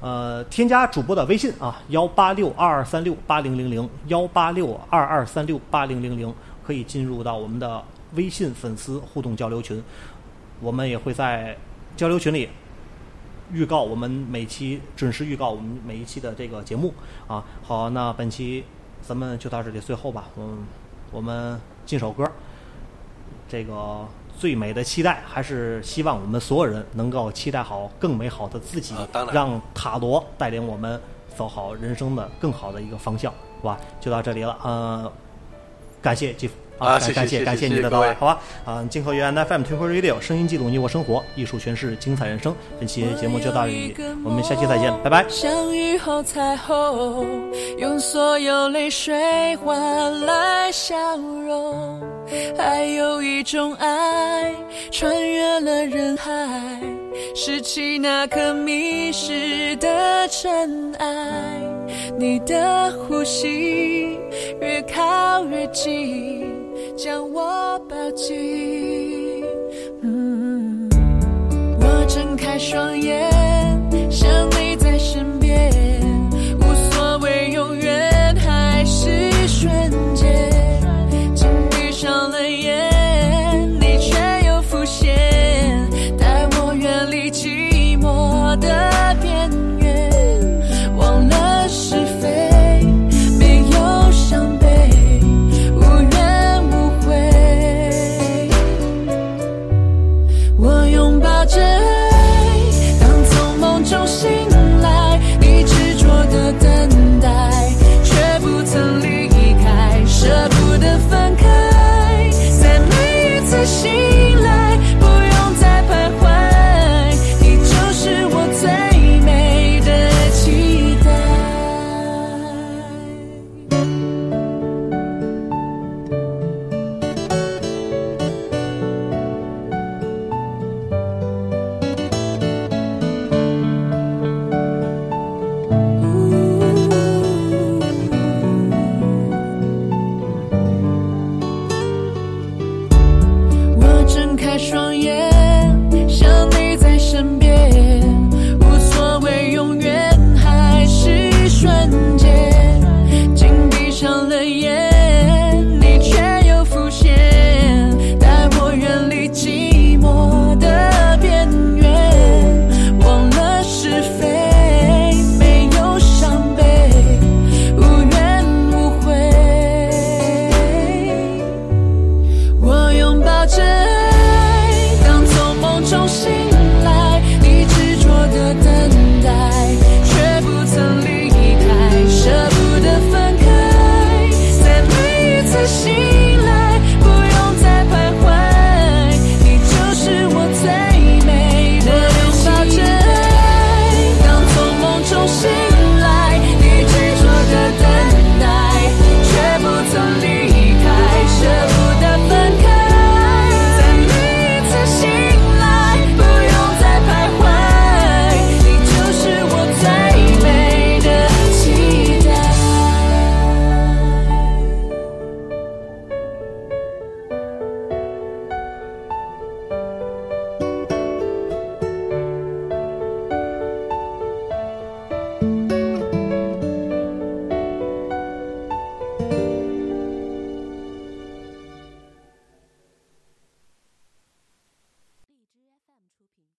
S1: 呃，添加主播的微信啊，幺八六二二三六八零零零，幺八六二二三六八零零零，可以进入到我们的微信粉丝互动交流群。我们也会在交流群里预告我们每期准时预告我们每一期的这个节目啊。好，那本期咱们就到这里，最后吧，嗯，我们进首歌。这个最美的期待，还是希望我们所有人能够期待好更美好的自己，
S2: 啊
S1: 让塔罗带领我们走好人生的更好的一个方向，好吧？就到这里了，呃，感谢继父。感
S2: 啊谢谢
S1: 感谢感谢你的到来，好吧？啊，金河源 FM Twinkle Radio 声音记录你我生活，艺术诠释精彩人生。本期节目就到这里，我们下期再见，拜拜。
S3: 相遇后彩虹，用所有泪水换来笑容。还有一种爱，穿越了人海，拾起那颗迷失的尘埃。你的呼吸越靠越近，将我抱紧。嗯我睁开双眼，想你